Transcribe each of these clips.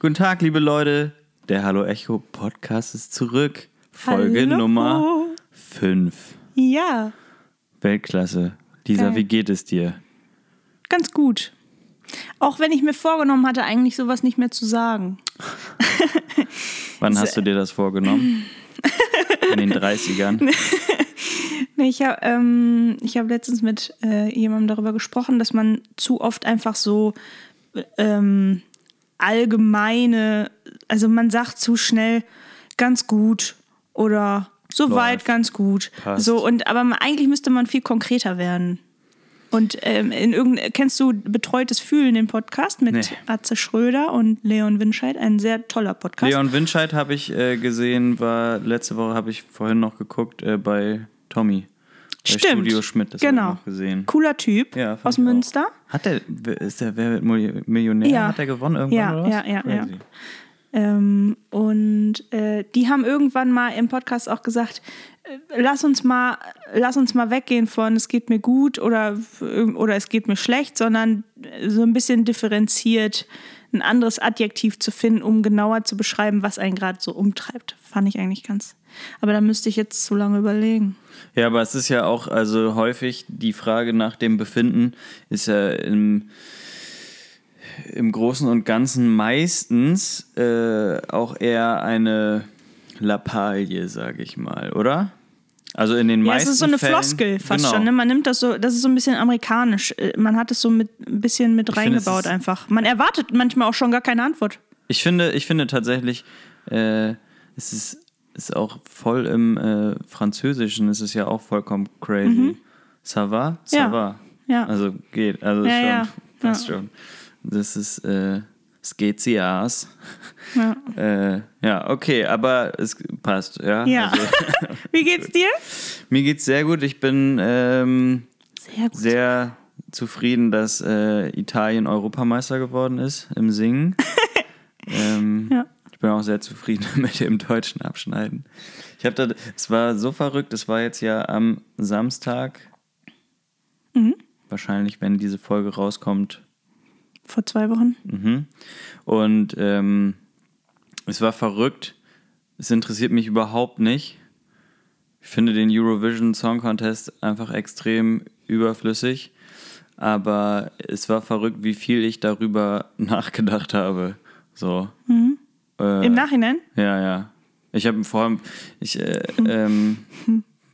Guten Tag, liebe Leute. Der Hallo Echo Podcast ist zurück. Folge Hallo. Nummer 5. Ja, Weltklasse. Lisa, Geil. wie geht es dir? ganz gut. Auch wenn ich mir vorgenommen hatte, eigentlich sowas nicht mehr zu sagen. Wann hast du dir das vorgenommen? In den 30ern. Nee, Ich habe ähm, ich hab letztens mit äh, jemandem darüber gesprochen, dass man zu oft einfach so ähm, allgemeine, also man sagt zu schnell ganz gut oder soweit Läuft. ganz gut. Passt. So und aber man, eigentlich müsste man viel konkreter werden. Und ähm, in irgendein, kennst du Betreutes Fühlen, den Podcast mit Nee. Atze Schröder und Leon Winscheid? Ein sehr toller Podcast. Leon Winscheid habe ich äh, gesehen, war letzte Woche habe ich vorhin noch geguckt äh, bei Tommy. Stimmt. Studio Schmidt, das genau. noch gesehen. Cooler Typ Ja, aus ich auch. Münster. Hat der, ist der Wer wird Mil- Millionär? Ja. Hat der gewonnen irgendwann Ja, oder was? ja, ja, ja. Ähm, und äh, die haben irgendwann mal im Podcast auch gesagt, äh, lass uns mal, lass uns mal weggehen von es geht mir gut oder, oder es geht mir schlecht, sondern so ein bisschen differenziert ein anderes Adjektiv zu finden, um genauer zu beschreiben, was einen gerade so umtreibt. Fand ich eigentlich ganz. Aber da müsste ich jetzt zu lange überlegen. Ja, aber es ist ja auch, also häufig die Frage nach dem Befinden ist ja im, im Großen und Ganzen meistens äh, auch eher eine Lappalie, sage ich mal, oder? Also in den Ja, meisten es ist so eine Fällen, Floskel fast genau. schon. Ne? Man nimmt das so, das ist so ein bisschen amerikanisch. Äh, Man hat es so mit ein bisschen mit finde, es reingebaut ist- einfach. Man erwartet manchmal auch schon gar keine Antwort. Ich finde, ich finde tatsächlich, äh, es ist, ist auch voll im äh, Französischen, es ist ja auch vollkommen crazy. Ça va? Ça Ja. va. Ja. Also geht, also Ja, schon, ja. passt schon. Das ist, äh, es geht sie aus. Ja. Äh, ja, okay, aber es passt, ja. Ja. Also, Wie geht's dir? mir geht's sehr gut. Ich bin ähm, Sehr gut. sehr zufrieden, dass äh, Italien Europameister geworden ist im Singen. ähm, Ja. Ich bin auch sehr zufrieden mit dem deutschen Abschneiden. Ich habe da, es war so verrückt, es war jetzt ja am Samstag. Mhm. Wahrscheinlich, wenn diese Folge rauskommt. Vor zwei Wochen. Mhm. Und ähm, es war verrückt. Es interessiert mich überhaupt nicht. Ich finde den Eurovision Song Contest einfach extrem überflüssig. Aber es war verrückt, wie viel ich darüber nachgedacht habe. So. Äh, Im Nachhinein? ja, ja. Ich habe vor allem, ich, äh, ähm,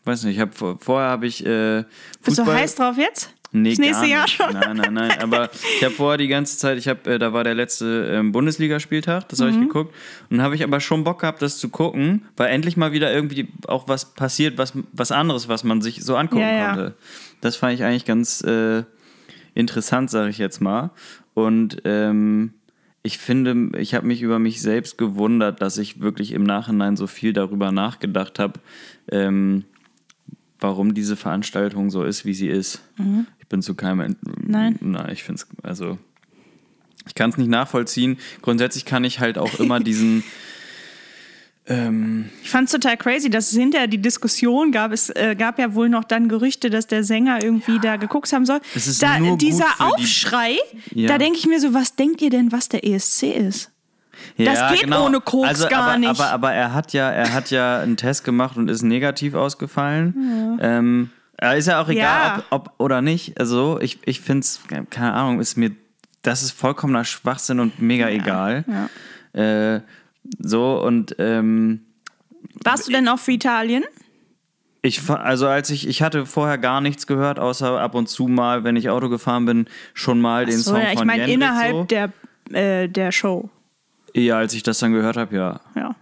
weiß nicht, ich habe vor, vorher habe ich äh, Bist du heiß drauf jetzt? Nee, Das nächste Jahr schon? Nein, nein, nein. Aber ich habe vorher die ganze Zeit, ich habe, äh, da war der letzte ähm, Bundesligaspieltag, das habe Mhm. ich geguckt. Und habe ich aber schon Bock gehabt, das zu gucken, weil endlich mal wieder irgendwie auch was passiert, was, was anderes, was man sich so angucken Ja, ja. konnte. Das fand ich eigentlich ganz äh, interessant, sage ich jetzt mal. Und ähm, ich finde, ich habe mich über mich selbst gewundert, dass ich wirklich im Nachhinein so viel darüber nachgedacht habe, ähm, warum diese Veranstaltung so ist, wie sie ist. Ich bin zu keinem. Ent Nein. Nein, ich finde es, also. Ich kann es nicht nachvollziehen. Grundsätzlich kann ich halt auch immer diesen. Ähm, Ich fand es total crazy, dass es hinterher die Diskussion gab. Es äh, gab ja wohl noch dann Gerüchte, dass der Sänger irgendwie da geguckt haben soll. Da, nur gut dieser für die- Aufschrei, Ja. da denke ich mir so, was denkt ihr denn, was der ESC ist? Das geht ohne Koks also, gar aber, nicht. Aber, aber er hat ja, er hat ja einen Test gemacht und ist negativ ausgefallen. Ähm, äh, ist ja auch egal, Ja. ob, ob oder nicht. Also ich, ich finde es, keine Ahnung, ist mir, das ist vollkommener Schwachsinn und mega egal. Äh, so und ähm, Warst du denn auch für Italien? ich, also als ich, ich hatte vorher gar nichts gehört, außer ab und zu mal, wenn ich Auto gefahren bin, schon mal den so, Song ja, ich von meine Jendrik innerhalb so. der, äh, der Show. Ja, als ich das dann gehört habe, ja. Ja.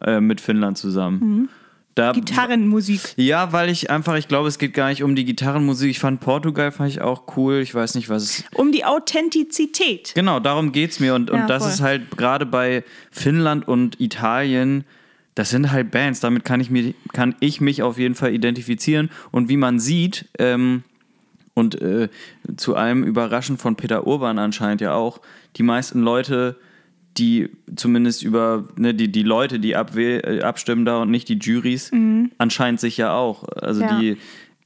Äh, mit Finnland zusammen. Da, Gitarrenmusik. Ja, weil ich einfach, ich glaube, es geht gar nicht um die Gitarrenmusik. Ich fand Portugal fand ich auch cool. Ich weiß nicht, was es. Um die Authentizität. Genau, darum geht's mir. Und, und Ja, das voll. ist halt gerade bei Finnland und Italien, das sind halt Bands, damit kann ich, mir, kann ich mich auf jeden Fall identifizieren. Und wie man sieht, ähm, und äh, zu allem Überraschen von Peter Urban anscheinend ja auch, die meisten Leute, die zumindest über ne, die, die Leute, die äh, abstimmen da und nicht die Juries, anscheinend sich ja auch. Also Ja. die,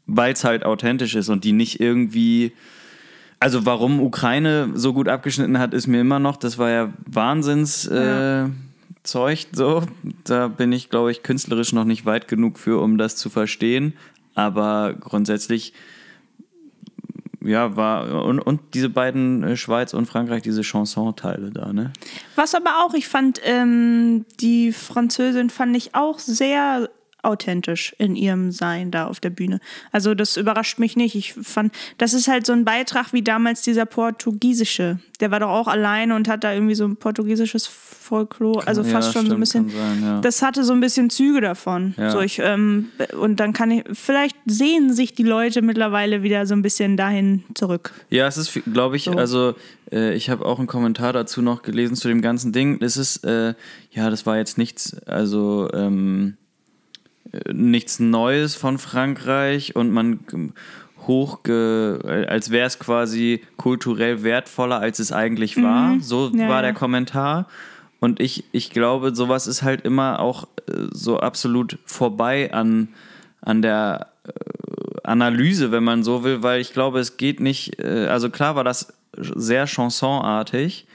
weil es halt authentisch ist und die nicht irgendwie Also warum Ukraine so gut abgeschnitten hat, ist mir immer noch, das war ja Wahnsinns Ja. Äh, Zeug so. Da bin ich, glaube ich, künstlerisch noch nicht weit genug für, um das zu verstehen. Aber grundsätzlich, ja, war und, und diese beiden äh, Schweiz und Frankreich, diese Chanson-Teile da, ne? Was aber auch, ich fand, ähm, die Französin fand ich auch sehr authentisch in ihrem Sein da auf der Bühne. Also das überrascht mich nicht. Ich fand, das ist halt so ein Beitrag wie damals dieser portugiesische. Der war doch auch alleine und hat da irgendwie so ein portugiesisches Folklore, also Ja, fast schon so ein stimmt, bisschen. sein, ja. Das hatte so ein bisschen Züge davon. Ja. So ich, ähm, und dann kann ich, vielleicht sehen sich die Leute mittlerweile wieder so ein bisschen dahin zurück. Ja, es ist, glaube ich, also äh, ich habe auch einen Kommentar dazu noch gelesen zu dem ganzen Ding. Es ist, äh, ja, das war jetzt nichts, also ähm, äh, nichts Neues von Frankreich und man äh, als wäre es quasi kulturell wertvoller, als es eigentlich war. So Ja, war ja. der Kommentar. Und ich, ich glaube, sowas ist halt immer auch äh, so absolut vorbei an, an der äh, Analyse, wenn man so will, weil ich glaube, es geht nicht, äh, also klar war das sehr chansonartig,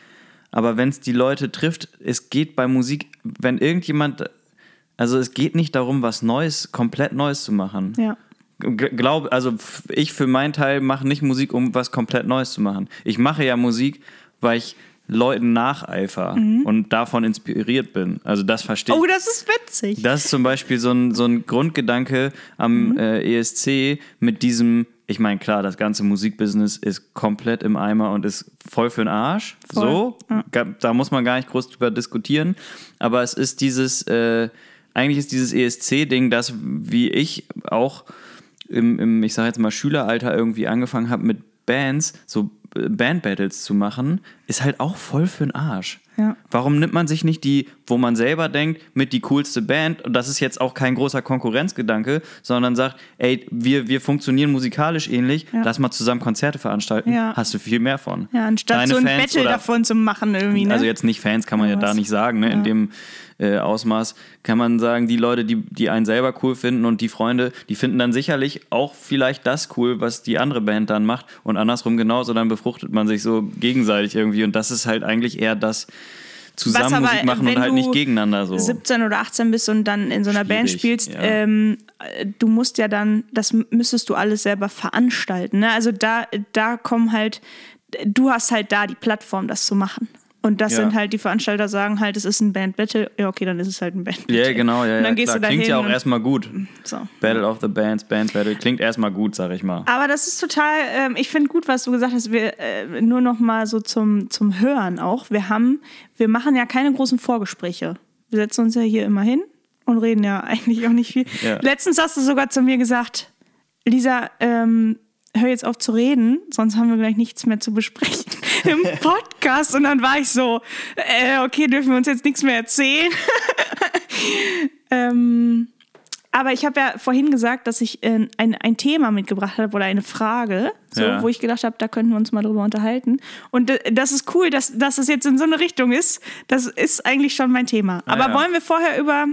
aber wenn es die Leute trifft, es geht bei Musik, wenn irgendjemand, also es geht nicht darum, was Neues, komplett Neues zu machen. Ja. Glaub, also ich für meinen Teil mache nicht Musik, um was komplett Neues zu machen. Ich mache ja Musik, weil ich Leuten nacheifer und davon inspiriert bin. Also das verstehe ich. Oh, das ist witzig. Das ist zum Beispiel so ein, so ein Grundgedanke am äh, ESC mit diesem, ich meine, klar, das ganze Musikbusiness ist komplett im Eimer und ist voll für den Arsch. Voll, So, Ga- da muss man gar nicht groß drüber diskutieren. Aber es ist dieses, äh, eigentlich ist dieses ESC-Ding, das, wie ich auch im, im ich sage jetzt mal, Schüleralter irgendwie angefangen habe mit Bands, so äh, Band-Battles zu machen, ist halt auch voll für den Arsch. Ja. Warum nimmt man sich nicht die, wo man selber denkt, mit die coolste Band, und das ist jetzt auch kein großer Konkurrenzgedanke, sondern sagt, ey, wir, wir funktionieren musikalisch ähnlich, Ja. lass mal zusammen Konzerte veranstalten, Ja. hast du viel mehr von. Ja, anstatt Deine so ein Fans Battle davon zu machen irgendwie, ne? Also jetzt nicht Fans kann man ja, da nicht sagen, ne? in dem äh, Ausmaß kann man sagen, die Leute, die, die einen selber cool finden und die Freunde, die finden dann sicherlich auch vielleicht das cool, was die andere Band dann macht und andersrum genauso, dann befruchtet man sich so gegenseitig irgendwie und das ist halt eigentlich eher das zusammen aber, Musik machen wenn und halt du nicht gegeneinander so. 17 oder 18 bist und dann in so einer Band Schwierig, spielst, ja. ähm, äh, du musst ja dann, das müsstest du alles selber veranstalten. Ne? Also da, da kommen halt, du hast halt da die Plattform, das zu machen. Und das Ja. sind halt, die Veranstalter sagen halt, es ist ein Band-Battle. Ja, okay, dann ist es halt ein Band-Battle. Ja, genau, ja, Und dann ja gehst klar. du da Klingt ja auch erstmal gut. So. Battle of the Bands, Band Battle, klingt erstmal gut, sag ich mal. Aber das ist total, ähm, ich finde gut, was du gesagt hast. Wir, äh, nur noch mal so zum, zum Hören auch. Wir haben, wir machen ja keine großen Vorgespräche. Wir setzen uns ja hier immer hin und reden ja eigentlich auch nicht viel. Ja. Letztens hast du sogar zu mir gesagt, Lisa, ähm, hör jetzt auf zu reden, sonst haben wir gleich nichts mehr zu besprechen im Podcast. Und dann war ich so, äh, okay, dürfen wir uns jetzt nichts mehr erzählen. ähm, aber ich habe ja vorhin gesagt, dass ich äh, ein, ein Thema mitgebracht habe oder eine Frage, so, Ja. wo ich gedacht habe, da könnten wir uns mal drüber unterhalten. Und äh, das ist cool, dass, dass es jetzt in so eine Richtung ist. Das ist eigentlich schon mein Thema. Aber ja. wollen wir vorher über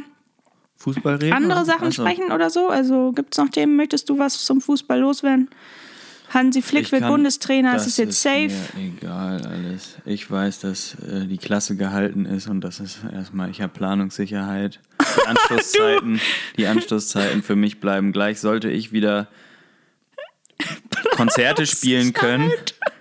Fußball reden? andere? Sachen Ach so. sprechen oder so? Also gibt es noch Themen? Möchtest du was zum Fußball loswerden? Hansi Flick wird Bundestrainer, das ist es jetzt safe? Egal alles. Ich weiß, dass äh, die Klasse gehalten ist und das ist erstmal, ich habe Planungssicherheit. Die Anschlusszeiten, die Anschlusszeiten für mich bleiben gleich. Sollte ich wieder Konzerte spielen können,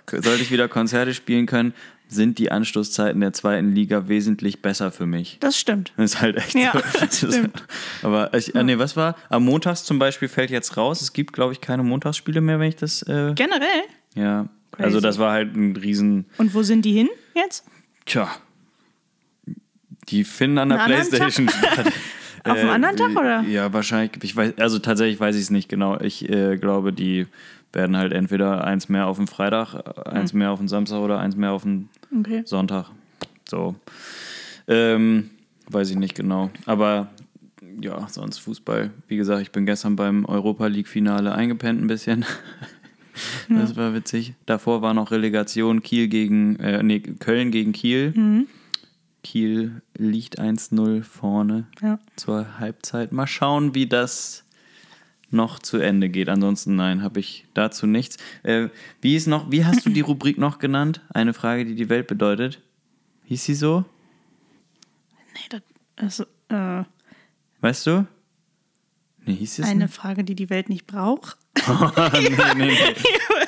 sollte ich wieder Konzerte spielen können, sind die Anschlusszeiten der zweiten Liga wesentlich besser für mich. Das stimmt. Das ist halt echt Ja, so. stimmt. Aber ich, äh, nee, was war? Am Montags zum Beispiel fällt jetzt raus. Es gibt, glaube ich, keine Montagsspiele mehr, wenn ich das. Äh, Generell? ja. Also, das war halt ein riesen. Und wo sind die hin jetzt? Tja. Die finden an der Einen Playstation statt. Auf einem anderen Tag, wie- oder? Ja, wahrscheinlich. Ich weiß, also tatsächlich weiß ich es nicht genau. Ich äh, glaube, die werden halt entweder eins mehr auf den Freitag, äh, eins Hm. mehr auf den Samstag oder eins mehr auf den Okay. Sonntag. So. Ähm, weiß ich nicht genau. Aber ja, sonst Fußball. Wie gesagt, ich bin gestern beim Europa League-Finale eingepennt ein bisschen. Das war witzig. Davor war noch Relegation Kiel gegen, äh, nee, Köln gegen Kiel. Mhm. Kiel liegt 1-0 vorne Ja. zur Halbzeit. Mal schauen, wie das noch zu Ende geht. Ansonsten nein, habe ich dazu nichts. Äh, wie ist noch, wie hast du die Rubrik noch genannt? Eine Frage, die die Welt bedeutet. Hieß sie so? Nee, das, also, äh, Weißt du? Nee, hieß es eine nicht? Frage, die die Welt nicht braucht. nee, nee, nee.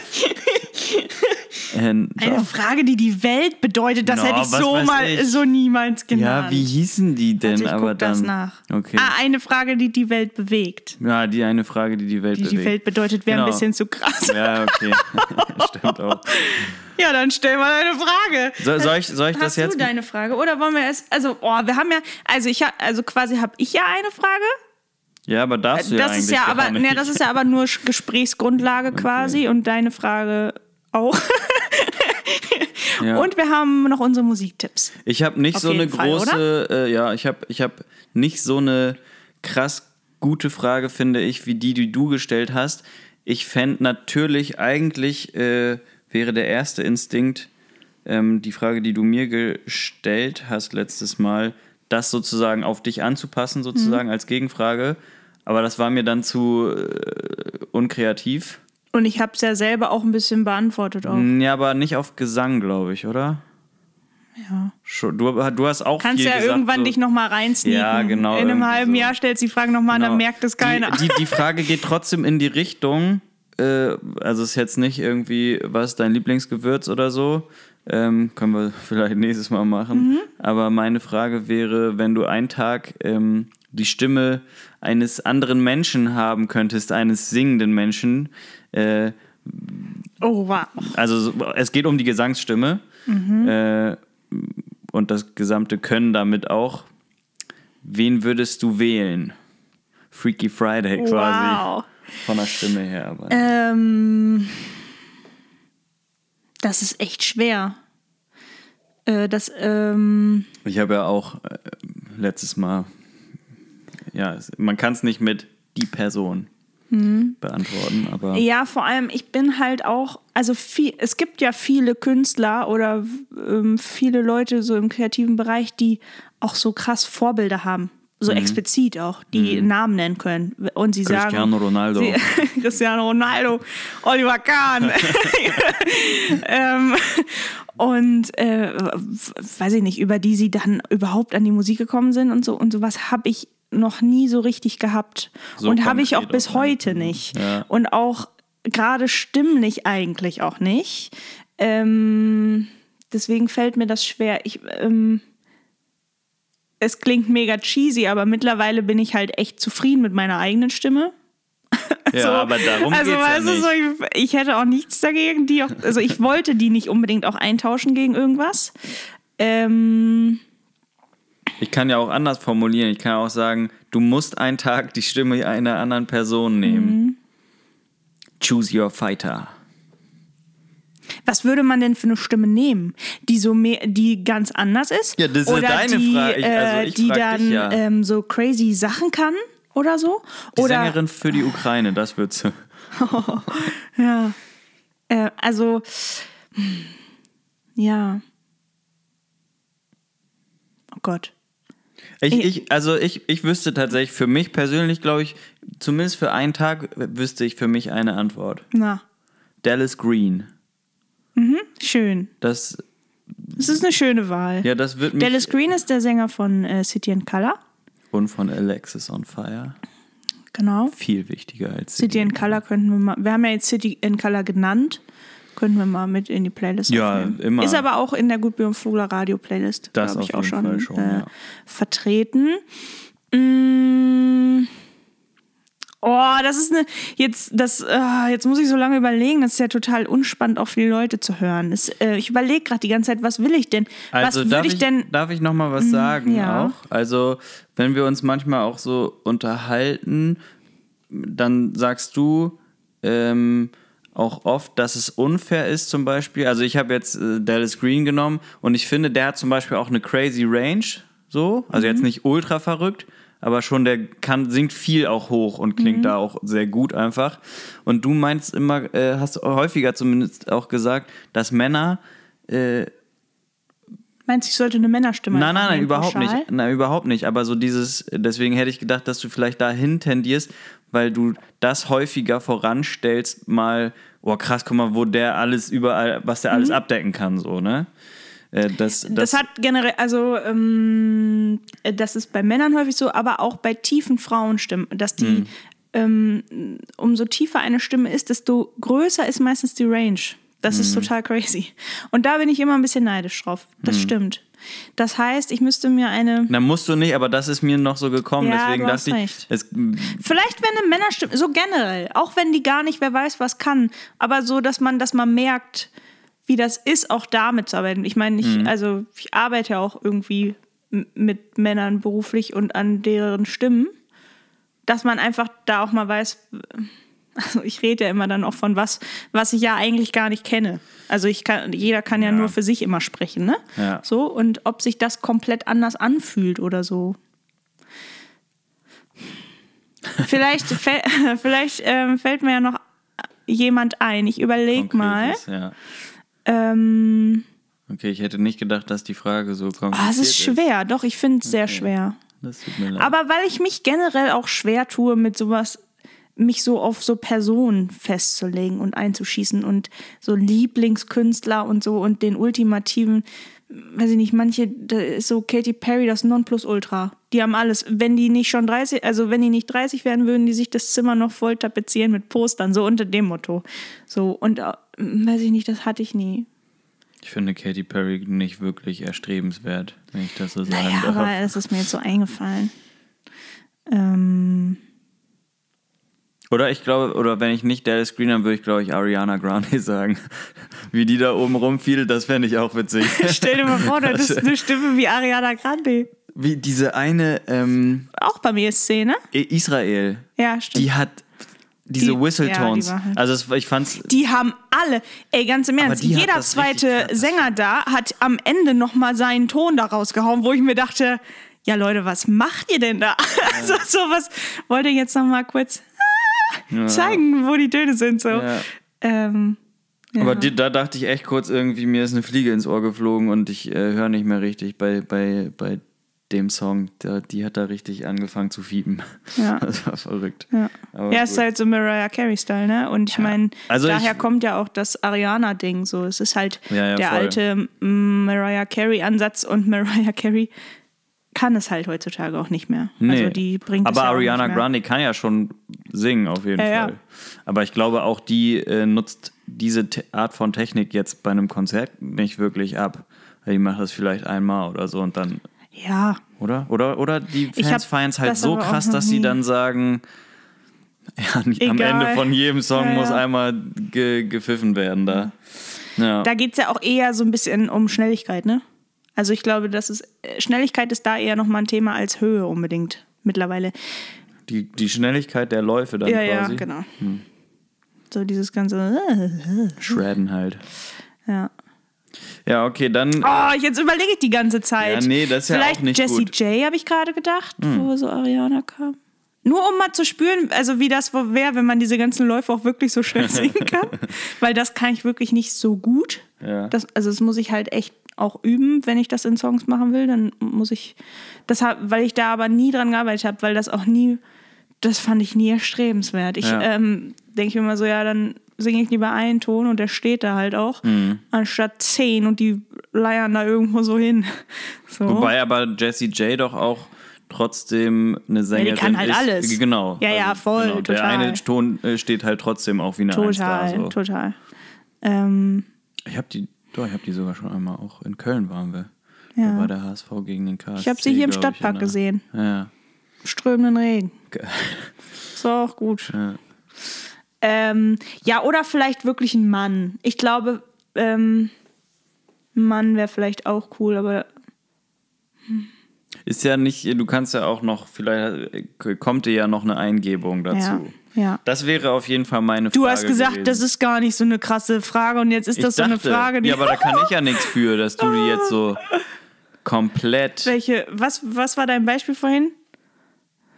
äh, Eine. Frage, die die Welt bedeutet, das No, hätte ich so mal ich. so niemals genannt. Ja, wie hießen die denn? Warte, ich aber guck dann. das nach. Okay. Ah, eine Frage, die die Welt bewegt. Ja, die eine Frage, die die Welt Die bewegt. die Welt bedeutet, wäre Genau. ein bisschen zu krass. Ja, okay. Stimmt auch. Ja, dann stell mal deine Frage. So, soll ich, soll ich Hast das jetzt? du deine Frage? Oder wollen wir es? Also, oh, wir haben ja, also ich hab, also quasi habe ich ja eine Frage. Ja, aber darfst du ja das eigentlich ist ja aber, nicht. ne, das ist ja aber nur Gesprächsgrundlage quasi und deine Frage auch. Ja. Und wir haben noch unsere Musiktipps. Ich habe nicht Auf so eine Fall, große, äh, ja, ich habe ich hab nicht so eine krass gute Frage, finde ich, wie die, die du gestellt hast. Ich fände natürlich eigentlich, äh, wäre der erste Instinkt, ähm, die Frage, die du mir gestellt hast letztes Mal, das sozusagen auf dich anzupassen, Mhm. sozusagen als Gegenfrage. Aber das war mir dann zu äh, unkreativ. Und ich habe es ja selber auch ein bisschen beantwortet auch. Ja, aber nicht auf Gesang, glaube ich, oder? Ja. Du, du hast auch Kannst viel ja gesagt, irgendwann so. dich nochmal reinsneaken. Ja, genau, In einem halben so. Jahr stellst du die Frage nochmal, Genau. dann merkt es keiner. Die, die, die Frage geht trotzdem in die Richtung, äh, also es ist jetzt nicht irgendwie, was dein Lieblingsgewürz oder so. Ähm, können wir vielleicht nächstes Mal machen. Mhm. Aber meine Frage wäre, wenn du einen Tag ähm, die Stimme eines anderen Menschen haben könntest, eines singenden Menschen, äh, oh, wow. also so- es geht um die Gesangsstimme äh, und das gesamte Können damit auch. Wen würdest du wählen? Freaky Friday quasi. Wow. Von der Stimme her. Aber. Ähm, das ist echt schwer. Äh, das, ähm, Ich habe ja auch äh, letztes Mal, ja, man kann es nicht mit die Person beantworten, aber ja, vor allem, ich bin halt auch, also viel, es gibt ja viele Künstler oder ähm, viele Leute so im kreativen Bereich, die auch so krass Vorbilder haben. So Mhm. explizit auch, die Namen nennen können. Und sie sagen. Cristiano Ronaldo. Sie, Cristiano Ronaldo, Oliver Kahn. ähm, und äh, weiß ich nicht, über die sie dann überhaupt an die Musik gekommen sind und so und sowas habe ich noch nie so richtig gehabt. So und habe ich auch bis heute nicht. nicht. Ja. Und auch gerade stimmlich eigentlich auch nicht. Ähm, deswegen fällt mir das schwer. Ich, ähm, es klingt mega cheesy, aber mittlerweile bin ich halt echt zufrieden mit meiner eigenen Stimme. ja, aber darum also, geht's weißt ja du, nicht. so, ich, ich hätte auch nichts dagegen, die auch, also ich wollte die nicht unbedingt auch eintauschen gegen irgendwas. Ähm, Ich kann ja auch anders formulieren. Ich kann auch sagen, du musst einen Tag die Stimme einer anderen Person nehmen. Mhm. Choose your fighter. was würde man denn für eine Stimme nehmen, die so mehr, die ganz anders ist? Ja, das ist ja oder deine die, Frage. Ich- also äh, ich die dann dich ja. ähm, so crazy Sachen kann oder so? Die oder Sängerin für die Ukraine, das wird sie. Ja. Äh, also, ja. Oh Gott. Ich, Ich- also ich, ich wüsste tatsächlich, für mich persönlich, glaube ich, zumindest für einen Tag wüsste ich für mich eine Antwort. Na, Dallas Green. schön. Das, Das ist eine schöne Wahl. ja, das wird mich. Dallas Green ist der Sänger von äh, City and Color. Und von Alexis on Fire. Genau. Viel wichtiger als City and Color könnten wir mal. Wir haben ja jetzt City and Color genannt. Könnten wir mal mit in die Playlist Ja, aufnehmen. immer. Ist aber auch in der Gutbier und Vogler Radio Playlist, Das glaube ich, auch schon, schon, äh, ja. vertreten. Mm. Oh, das ist eine. Jetzt, das, äh, jetzt muss ich so lange überlegen. Das ist ja total unspannend, auch für die Leute zu hören. Das, äh, ich überlege gerade die ganze Zeit, was will ich denn? Also was darf ich, ich denn. Mhm, darf ich noch mal was sagen ja. auch? Also wenn wir uns manchmal auch so unterhalten, dann sagst du ähm, auch oft, dass es unfair ist zum Beispiel. Also ich habe jetzt äh, Dallas Green genommen und ich finde, der hat zum Beispiel auch eine crazy Range, so, also Mhm. jetzt nicht ultra verrückt, aber schon der kann singt viel auch hoch und Mhm. klingt da auch sehr gut einfach. Und du meinst immer, äh, hast häufiger zumindest auch gesagt, dass Männer Meinst du, ich sollte eine Männerstimme Nein, nein, nein, überhaupt pauschal? nicht. Nein, überhaupt nicht. Aber so dieses, deswegen hätte ich gedacht, dass du vielleicht dahin tendierst, weil du das häufiger voranstellst, mal, oh krass, guck mal, wo der alles überall, was der alles abdecken kann, so, ne? Äh, Das, das, Mhm. Das hat generell, also ähm, äh, das ist bei Männern häufig so, aber auch bei tiefen Frauenstimmen, dass die, Mhm. ähm, umso tiefer eine Stimme ist, desto größer ist meistens die Range. Das ist Mhm. total crazy. Und da bin ich immer ein bisschen neidisch drauf. Das Mhm. stimmt. Das heißt, ich müsste mir eine. Na, musst du nicht, aber das ist mir noch so gekommen. Ja, deswegen du hast dachte ich, recht. es, Vielleicht wenn eine Männerstimme, so generell, auch wenn die gar nicht, wer weiß, was kann, aber so, dass man, dass man merkt, wie das ist, auch damit zu arbeiten. Ich meine, ich, Mhm. also ich arbeite ja auch irgendwie mit Männern beruflich und an deren Stimmen, dass man einfach da auch mal weiß, also ich rede ja immer dann auch von was, was ich ja eigentlich gar nicht kenne. Also ich kann, jeder kann ja, Ja. nur für sich immer sprechen, ne? Ja. So, und ob sich das komplett anders anfühlt oder so. Vielleicht, vielleicht ähm, fällt mir ja noch jemand ein. Ich überlege mal. Ja. Ähm, Okay, ich hätte nicht gedacht, dass die Frage so kompliziert ah, es ist schwer. Doch, ich finde es sehr schwer. Das tut mir leid. Aber weil ich mich generell auch schwer tue, mit sowas, mich so auf so Personen festzulegen und einzuschießen und so Lieblingskünstler und so und den ultimativen, weiß ich nicht, manche, da ist so Katy Perry das Nonplusultra. Die haben alles. Wenn die nicht schon 30, also wenn die nicht 30 werden, würden die sich das Zimmer noch voll tapezieren mit Postern, so unter dem Motto. So, und äh, weiß ich nicht, das hatte ich nie. ich finde Katy Perry nicht wirklich erstrebenswert, wenn ich das so sagen Naja, darf. aber es ist mir jetzt so eingefallen. Ähm. Oder ich glaube, oder wenn ich nicht Dallas Green, dann würde ich, glaube ich, Ariana Grande sagen. Wie die da oben rumfiel, das fände ich auch witzig. Stell dir mal vor, du hättest eine Stimme wie Ariana Grande. Wie diese eine ähm, Auch beim ESC, ne? Israel, Ja, stimmt. die hat diese Die- Whistle ja, die halt- also es, ich fand's. Die haben alle, ey, ganz im Ernst, jeder das zweite. Sänger da hat am Ende nochmal seinen Ton da rausgehauen, wo ich mir dachte, ja Leute, was macht ihr denn da? Also sowas wollte ich jetzt nochmal kurz zeigen, wo die Töne sind. So. Ja. Ähm, ja. Aber die, da dachte ich echt kurz irgendwie, mir ist eine Fliege ins Ohr geflogen und ich äh, höre nicht mehr richtig bei, bei, bei dem Song. Da, die hat da richtig angefangen zu fiepen. Ja. Das war verrückt. Ja. Aber Ja, ist halt so Mariah Carey-Style, ne? Und ich meine, Also daher ich- kommt ja auch das Ariana-Ding so. Es ist halt der voll. alte Mariah Carey-Ansatz und Mariah Carey kann es halt heutzutage auch nicht mehr. Nee. Also die bringt es Aber ja Ariana. Grande kann ja schon singen, auf jeden Ja, ja. Fall. Aber ich glaube, auch die äh, nutzt diese Te Art von Technik jetzt bei einem Konzert nicht wirklich ab. Die macht das vielleicht einmal oder so und dann, Ja, oder? Oder, oder die Fans feiern es halt so krass, dass sie dann sagen, ja, am. Ende von jedem Song Ja, muss ja. einmal ge gepfiffen werden da. Ja. da geht es ja auch eher so ein bisschen um Schnelligkeit, ne? Also ich glaube, das ist, äh, Schnelligkeit ist da eher nochmal ein Thema als Höhe unbedingt mittlerweile. Die, die Schnelligkeit der Läufe dann ja, ja, quasi. genau. So dieses ganze, äh, Shredden halt. ja. Ja, okay, dann. Oh, jetzt überlege ich die ganze Zeit. Ja, nee, das ist ja Vielleicht auch nicht Jessie gut. Hm. J habe ich gerade gedacht, wo so Ariana kam. Nur um mal zu spüren, also wie das wäre, wenn man diese ganzen Läufe auch wirklich so schnell singen kann. Weil das kann ich wirklich nicht so gut. Ja. Das, also das muss ich halt echt auch üben, wenn ich das in Songs machen will. Dann muss ich, das hab, weil ich da aber nie dran gearbeitet habe, weil das auch nie, das fand ich nie erstrebenswert. Ich Ja. ähm, denke mir immer so, ja, dann singe ich lieber einen Ton und der steht da halt auch, Mhm. anstatt zehn und die leiern da irgendwo so hin. So. Wobei aber Jessie J doch auch trotzdem eine Sängerin kann halt ist. alles. Genau. Ja, ja, voll, Der total. eine Ton äh, steht halt trotzdem auch wie eine total, da. So. total. Ähm, Ich habe die, doch, ich habe die sogar schon einmal auch in Köln waren wir. Ja. Da war der HSV gegen den KSC. ich habe sie hier im ich, Stadtpark der- gesehen. Ja. Strömenden Regen. Geil. Ist auch gut. Ja. Ähm, ja, oder vielleicht wirklich ein Mann. Ich glaube, ähm, ein Mann wäre vielleicht auch cool, aber Ist ja nicht, du kannst ja auch noch, vielleicht kommt dir ja noch eine Eingebung ja. dazu. ja. Das wäre auf jeden Fall meine Frage. Du hast gesagt, gewesen. das ist gar nicht so eine krasse Frage und jetzt ist Ich das so eine dachte, Frage, die. Ja, aber da kann ich ja nichts für, dass du die jetzt so komplett. Welche, was, was war dein Beispiel vorhin?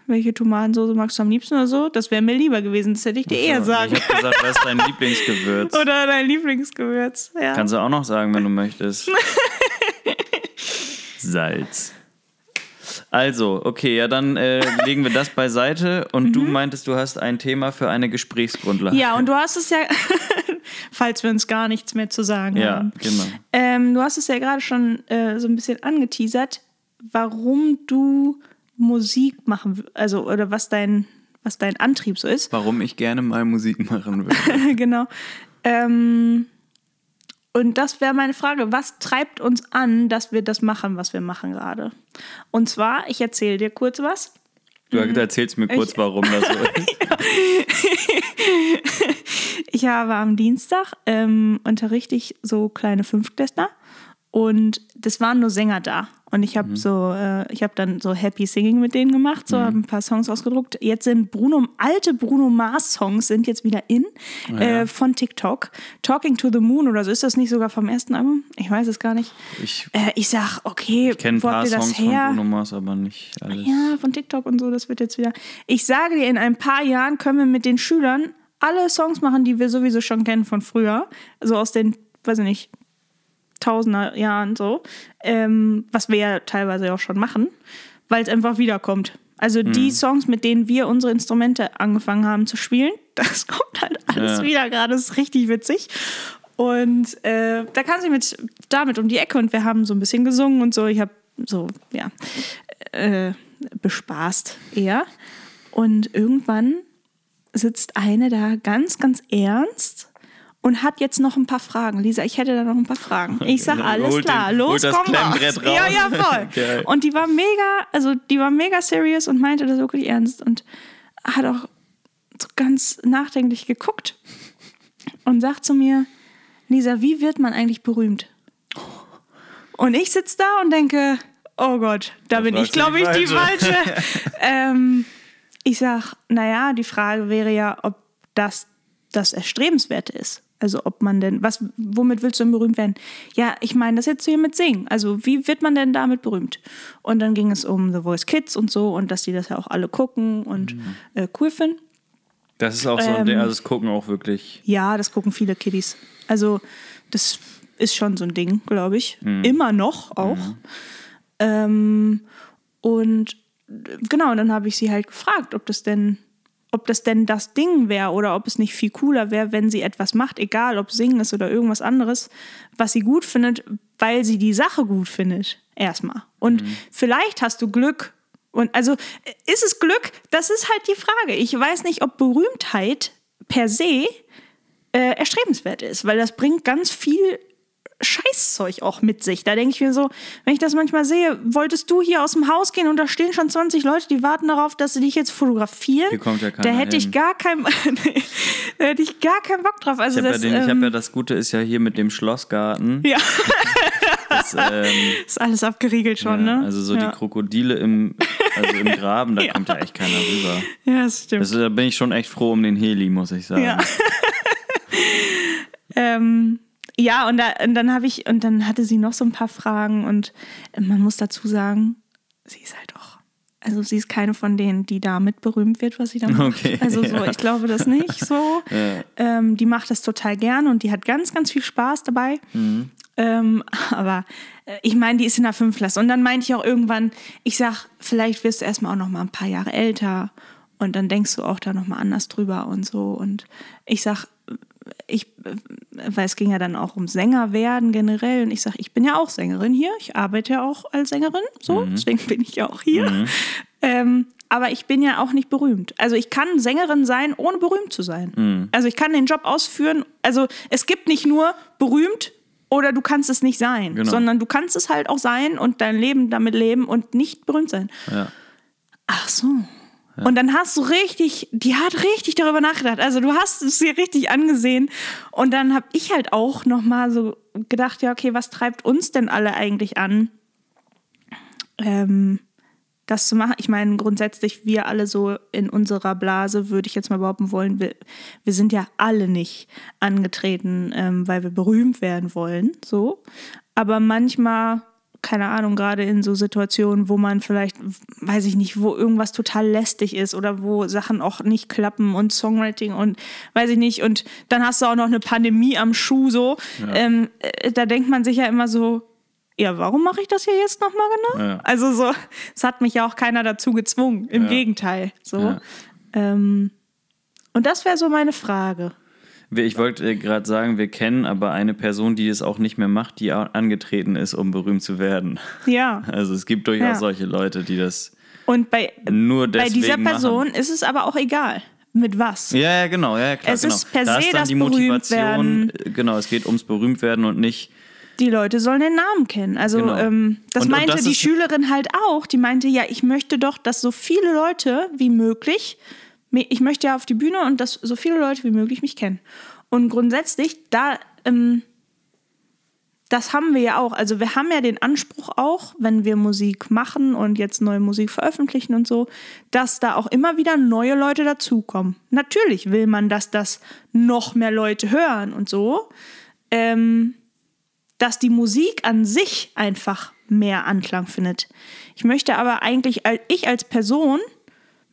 Welche Tomatensauce magst du am liebsten oder so? Das wäre mir lieber gewesen, das hätte ich dir eher sagen. Ich habe gesagt, was ist dein Lieblingsgewürz? Oder dein Lieblingsgewürz. Ja. Kannst du auch noch sagen, wenn du möchtest. Salz. Also, okay, ja, dann äh, legen wir das beiseite und du meintest, du hast ein Thema für eine Gesprächsgrundlage. Ja, und du hast es ja, falls wir uns gar nichts mehr zu sagen Ja, haben. genau. Ähm, du hast es ja gerade schon äh, so ein bisschen angeteasert, warum du Musik machen, also oder was dein, was dein Antrieb so ist. Warum ich gerne mal Musik machen würde. genau. Ähm, und das wäre meine Frage, was treibt uns an, dass wir das machen, was wir machen gerade? Und zwar, ich erzähle dir kurz was. Du erzählst mir kurz, Ich- warum das so ist. Ich habe am Dienstag ähm, unterrichte ich so kleine Fünftklässler und das waren nur Sänger da. Und ich habe so, äh, ich habe dann so Happy Singing mit denen gemacht, so habe ein paar Songs ausgedruckt. Jetzt sind Bruno, alte Bruno Mars Songs sind jetzt wieder in äh, von TikTok. Talking to the Moon oder so. Ist das nicht sogar vom ersten Album? Ich weiß es gar nicht. Ich Äh, ich sag, okay, kenne ein paar habt ihr das Songs her? von Bruno Mars, aber nicht alles. Ja, von TikTok und so, das wird jetzt wieder. Ich sage dir, in ein paar Jahren können wir mit den Schülern alle Songs machen, die wir sowieso schon kennen von früher. Also aus den, weiß ich nicht, tausender Jahren so. Ähm, was wir ja teilweise auch schon machen, weil es einfach wiederkommt. Also Mhm. die Songs, mit denen wir unsere Instrumente angefangen haben zu spielen, das kommt halt alles Ja. wieder gerade. Das ist richtig witzig. Und äh, da kam sie mit damit um die Ecke und wir haben so ein bisschen gesungen und so. Ich habe so, ja, äh, bespaßt eher. Und irgendwann sitzt eine da ganz, ganz ernst und hat jetzt noch ein paar Fragen. Lisa, ich hätte da noch ein paar Fragen. Ich sag, alles Holt den- klar, los, holt komm raus. Ja, ja, voll. Geil. Und die war mega, also die war mega serious und meinte das wirklich ernst und hat auch so ganz nachdenklich geguckt und sagt zu mir, Lisa, wie wird man eigentlich berühmt? Und ich sitze da und denke, oh Gott, da, bin ich, glaube ich, die falsche. ähm, ich sag, naja, die Frage wäre ja, ob das das Erstrebenswerte ist. Also ob man denn, was, womit willst du denn berühmt werden? Ja, ich meine das jetzt hier mit Singen. Also wie wird man denn damit berühmt? Und dann ging es um The Voice Kids und so und dass die das ja auch alle gucken und äh, cool finden. Das ist auch so ein Ähm, Ding, also das gucken auch wirklich. Ja, das gucken viele Kiddies. Also das ist schon so ein Ding, glaube ich. Immer noch auch. Ähm, und genau, dann habe ich sie halt gefragt, ob das denn, ob das denn das Ding wäre oder ob es nicht viel cooler wäre, wenn sie etwas macht, egal ob Singen ist oder irgendwas anderes, was sie gut findet, weil sie die Sache gut findet. Erstmal. Und vielleicht hast du Glück. Und also ist es Glück? Das ist halt die Frage. Ich weiß nicht, ob Berühmtheit per se äh, erstrebenswert ist, weil das bringt ganz viel Scheißzeug auch mit sich. Da denke ich mir so, wenn ich das manchmal sehe, wolltest du hier aus dem Haus gehen und da stehen schon 20 Leute, die warten darauf, dass sie dich jetzt fotografieren. Hier kommt ja keiner Da hätte ich hin. gar keinen, da hätte ich gar keinen Bock drauf. Also Ich habe ja, ich hab ähm, ja das Gute ist ja hier mit dem Schlossgarten. ja, Das, ähm, ist alles abgeriegelt schon, ja, ne? Also so ja. die Krokodile im, also im Graben, da kommt ja echt keiner rüber. Ja, das stimmt. Das, da bin ich schon echt froh um den Heli, muss ich sagen. Ja. Ähm, ja, und, da, und dann habe ich, und dann hatte sie noch so ein paar Fragen und äh, man muss dazu sagen, sie ist halt auch, also sie ist keine von denen, die damit berühmt wird, was sie da macht. Okay, also so, ja. ich glaube das nicht so. Ja. Ähm, die macht das total gerne und die hat ganz, ganz viel Spaß dabei. Mhm. Ähm, aber äh, ich meine, die ist in der Fünfklasse. Und dann meinte ich auch irgendwann, ich sag, vielleicht wirst du erstmal auch noch mal ein paar Jahre älter und dann denkst du auch da noch mal anders drüber und so. Und ich sag, ich, weil es ging ja dann auch um Sänger werden generell. Und ich sag, ich bin ja auch Sängerin hier. Ich arbeite ja auch als Sängerin, so. Deswegen bin ich ja auch hier. Ähm, aber ich bin ja auch nicht berühmt. Also ich kann Sängerin sein, ohne berühmt zu sein. Also ich kann den Job ausführen. Also es gibt nicht nur berühmt oder du kannst es nicht sein, Genau. sondern du kannst es halt auch sein und dein Leben damit leben und nicht berühmt sein. Ja. Ach so. Und dann hast du richtig, die hat richtig darüber nachgedacht. Also du hast es dir richtig angesehen. Und dann habe ich halt auch nochmal so gedacht, ja, okay, was treibt uns denn alle eigentlich an, ähm, das zu machen? Ich meine, grundsätzlich, wir alle so in unserer Blase, würde ich jetzt mal behaupten wollen, wir, wir sind ja alle nicht angetreten, ähm, weil wir berühmt werden wollen, so. Aber manchmal keine Ahnung, gerade in so Situationen, wo man vielleicht, weiß ich nicht, wo irgendwas total lästig ist oder wo Sachen auch nicht klappen und Songwriting und weiß ich nicht, und dann hast du auch noch eine Pandemie am Schuh so, ähm, äh, da denkt man sich ja immer so, ja, warum mache ich das hier jetzt nochmal genau? Ja. Also so, es hat mich ja auch keiner dazu gezwungen. Im Ja. Gegenteil. So. Ja. Ähm, und das wäre so meine Frage. Ich wollte äh, gerade sagen, wir kennen aber eine Person, die es auch nicht mehr macht, die angetreten ist, um berühmt zu werden. Ja. Also es gibt durchaus Ja. solche Leute, die das Und bei, nur bei dieser Person Machen. ist es aber auch egal, mit was. Ja, ja, genau, ja, klar. Es genau. ist per da se ist dann das die Motivation, äh, genau, es geht ums Berühmtwerden und nicht, Die Leute sollen den Namen kennen. Also Genau. ähm, das Und- und meinte das die Schülerin halt auch. Die meinte, ja, ich möchte doch, dass so viele Leute wie möglich, ich möchte ja auf die Bühne und dass so viele Leute wie möglich mich kennen. Und grundsätzlich, da, ähm, das haben wir ja auch. Also wir haben ja den Anspruch auch, wenn wir Musik machen und jetzt neue Musik veröffentlichen und so, dass da auch immer wieder neue Leute dazukommen. Natürlich will man, dass das noch mehr Leute hören und so. Ähm, dass die Musik an sich einfach mehr Anklang findet. Ich möchte aber eigentlich, ich als Person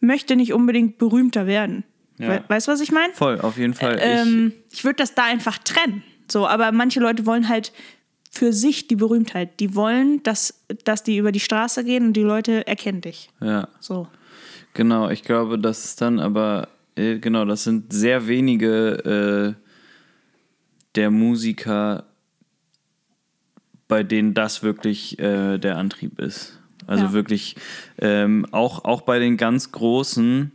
möchte nicht unbedingt berühmter werden. Ja. We weißt du, was ich meine? voll, auf jeden Fall. Ähm, ich würde das da einfach trennen. So, aber manche Leute wollen halt für sich die Berühmtheit. Die wollen, dass, dass die über die Straße gehen und die Leute erkennen dich. ich, ja, So. genau, ich glaube, das ist dann aber, äh, genau, das sind sehr wenige äh, der Musiker, bei denen das wirklich äh, der Antrieb ist. Also Ja. wirklich, ähm, auch, auch bei den ganz Großen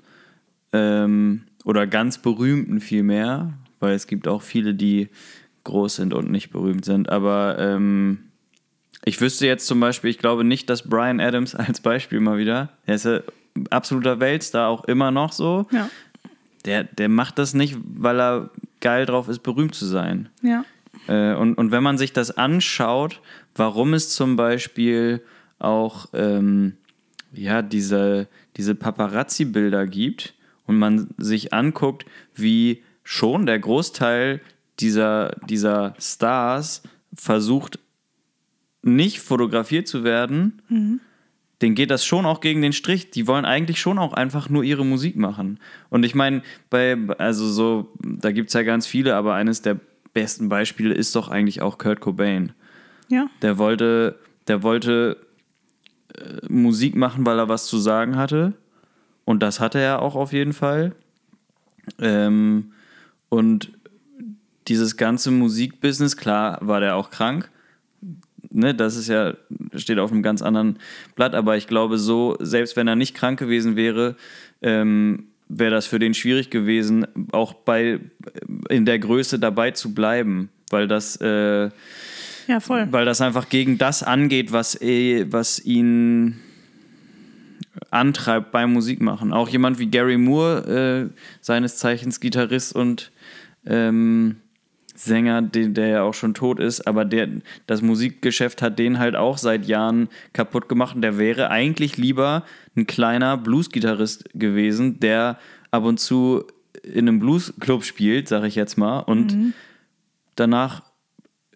ähm, oder ganz Berühmten vielmehr, weil es gibt auch viele, die groß sind und nicht berühmt sind. Aber ähm, ich wüsste jetzt zum Beispiel, ich glaube nicht, dass Brian Adams als Beispiel mal wieder, er ist ein absoluter Weltstar, auch immer noch so. Ja. Der, der macht das nicht, weil er geil drauf ist, berühmt zu sein. Ja. Äh, und, und wenn man sich das anschaut, warum es zum Beispiel auch ähm, ja, diese, diese Paparazzi-Bilder gibt und man sich anguckt, wie schon der Großteil dieser, dieser Stars versucht, nicht fotografiert zu werden, denen geht das schon auch gegen den Strich. Die wollen eigentlich schon auch einfach nur ihre Musik machen. Und ich meine, bei, also so, da gibt es ja ganz viele, aber eines der besten Beispiele ist doch eigentlich auch Kurt Cobain. Ja. Der wollte, der wollte Musik machen, weil er was zu sagen hatte. Und das hatte er auch auf jeden Fall. Ähm, und dieses ganze Musikbusiness, klar war der auch krank. Ne, das ist ja, steht auf einem ganz anderen Blatt, aber ich glaube, so, selbst wenn er nicht krank gewesen wäre, ähm, wäre das für den schwierig gewesen, auch bei in der Größe dabei zu bleiben, weil das äh, Ja, voll. weil das einfach gegen das angeht, was, eh, was ihn antreibt beim Musikmachen. Auch jemand wie Gary Moore, äh, seines Zeichens Gitarrist und ähm, Sänger, den, der ja auch schon tot ist, aber der, das Musikgeschäft hat den halt auch seit Jahren kaputt gemacht und der wäre eigentlich lieber ein kleiner Bluesgitarrist gewesen, der ab und zu in einem Bluesclub spielt, sag ich jetzt mal, und danach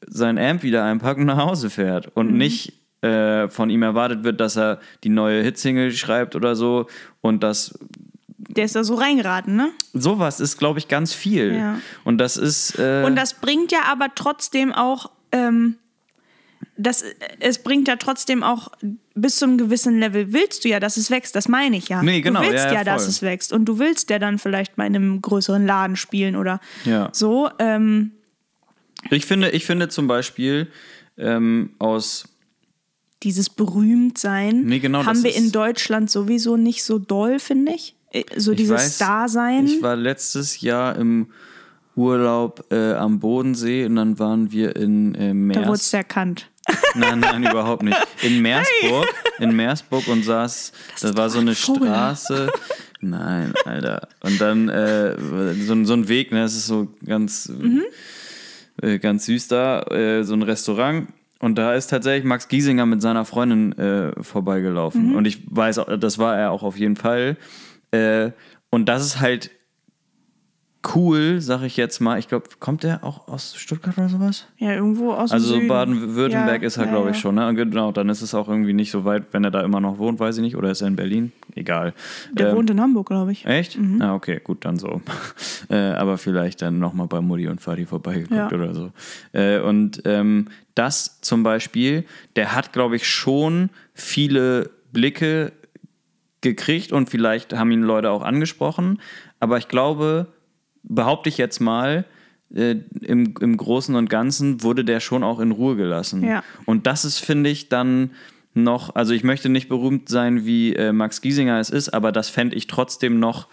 sein Amp wieder einpackt und nach Hause fährt und nicht äh, von ihm erwartet wird, dass er die neue Hitsingle schreibt oder so und das Der ist da so reingeraten, ne? sowas ist glaube ich ganz viel Ja. und das ist äh, Und das bringt ja aber trotzdem auch, ähm, das, es bringt ja trotzdem auch bis zu einem gewissen Level willst du ja, dass es wächst, das meine ich ja. Nee, genau, Du willst ja, ja, ja, dass es wächst und du willst ja dann vielleicht mal in einem größeren Laden spielen oder Ja. so. Ähm, ich finde ich finde zum Beispiel ähm, aus dieses Berühmtsein Nee, genau, das haben wir in Deutschland sowieso nicht so doll, finde ich. Äh, So ich dieses weiß, Starsein. Ich war letztes Jahr im Urlaub äh, am Bodensee und dann waren wir in äh, Da Meers. wurdest du erkannt. Nein, nein, überhaupt nicht. In Meersburg, in Meersburg und saß, das, war so eine Vogel. Straße. Nein, Alter. Und dann äh, so, ein- so ein Weg, ne, das ist so ganz, äh, ganz süß da, äh, so ein Restaurant. Und da ist tatsächlich Max Giesinger mit seiner Freundin äh, vorbeigelaufen. Und ich weiß, das war er auch auf jeden Fall. Äh, und das ist halt cool, sag ich jetzt mal. Ich glaube, kommt der auch aus Stuttgart oder sowas? Ja, irgendwo aus Also. Baden-Württemberg Ja, ist er, ja, glaube ich, ja. schon. Ne? Genau, dann ist es auch irgendwie nicht so weit, wenn er da immer noch wohnt, weiß ich nicht. Oder ist er in Berlin? Egal. Der Ähm, wohnt in Hamburg, glaube ich. Echt? Ah, okay, gut, dann so. äh, aber vielleicht dann nochmal bei Mutti und Vati vorbeigeguckt oder so. Äh, und ähm, das zum Beispiel, der hat, glaube ich, schon viele Blicke gekriegt und vielleicht haben ihn Leute auch angesprochen. Aber ich glaube, behaupte ich jetzt mal, äh, im, im Großen und Ganzen wurde der schon auch in Ruhe gelassen. Ja. Und das ist, finde ich, dann noch, also ich möchte nicht berühmt sein, wie äh, Max Giesinger es ist, aber das fände ich trotzdem noch,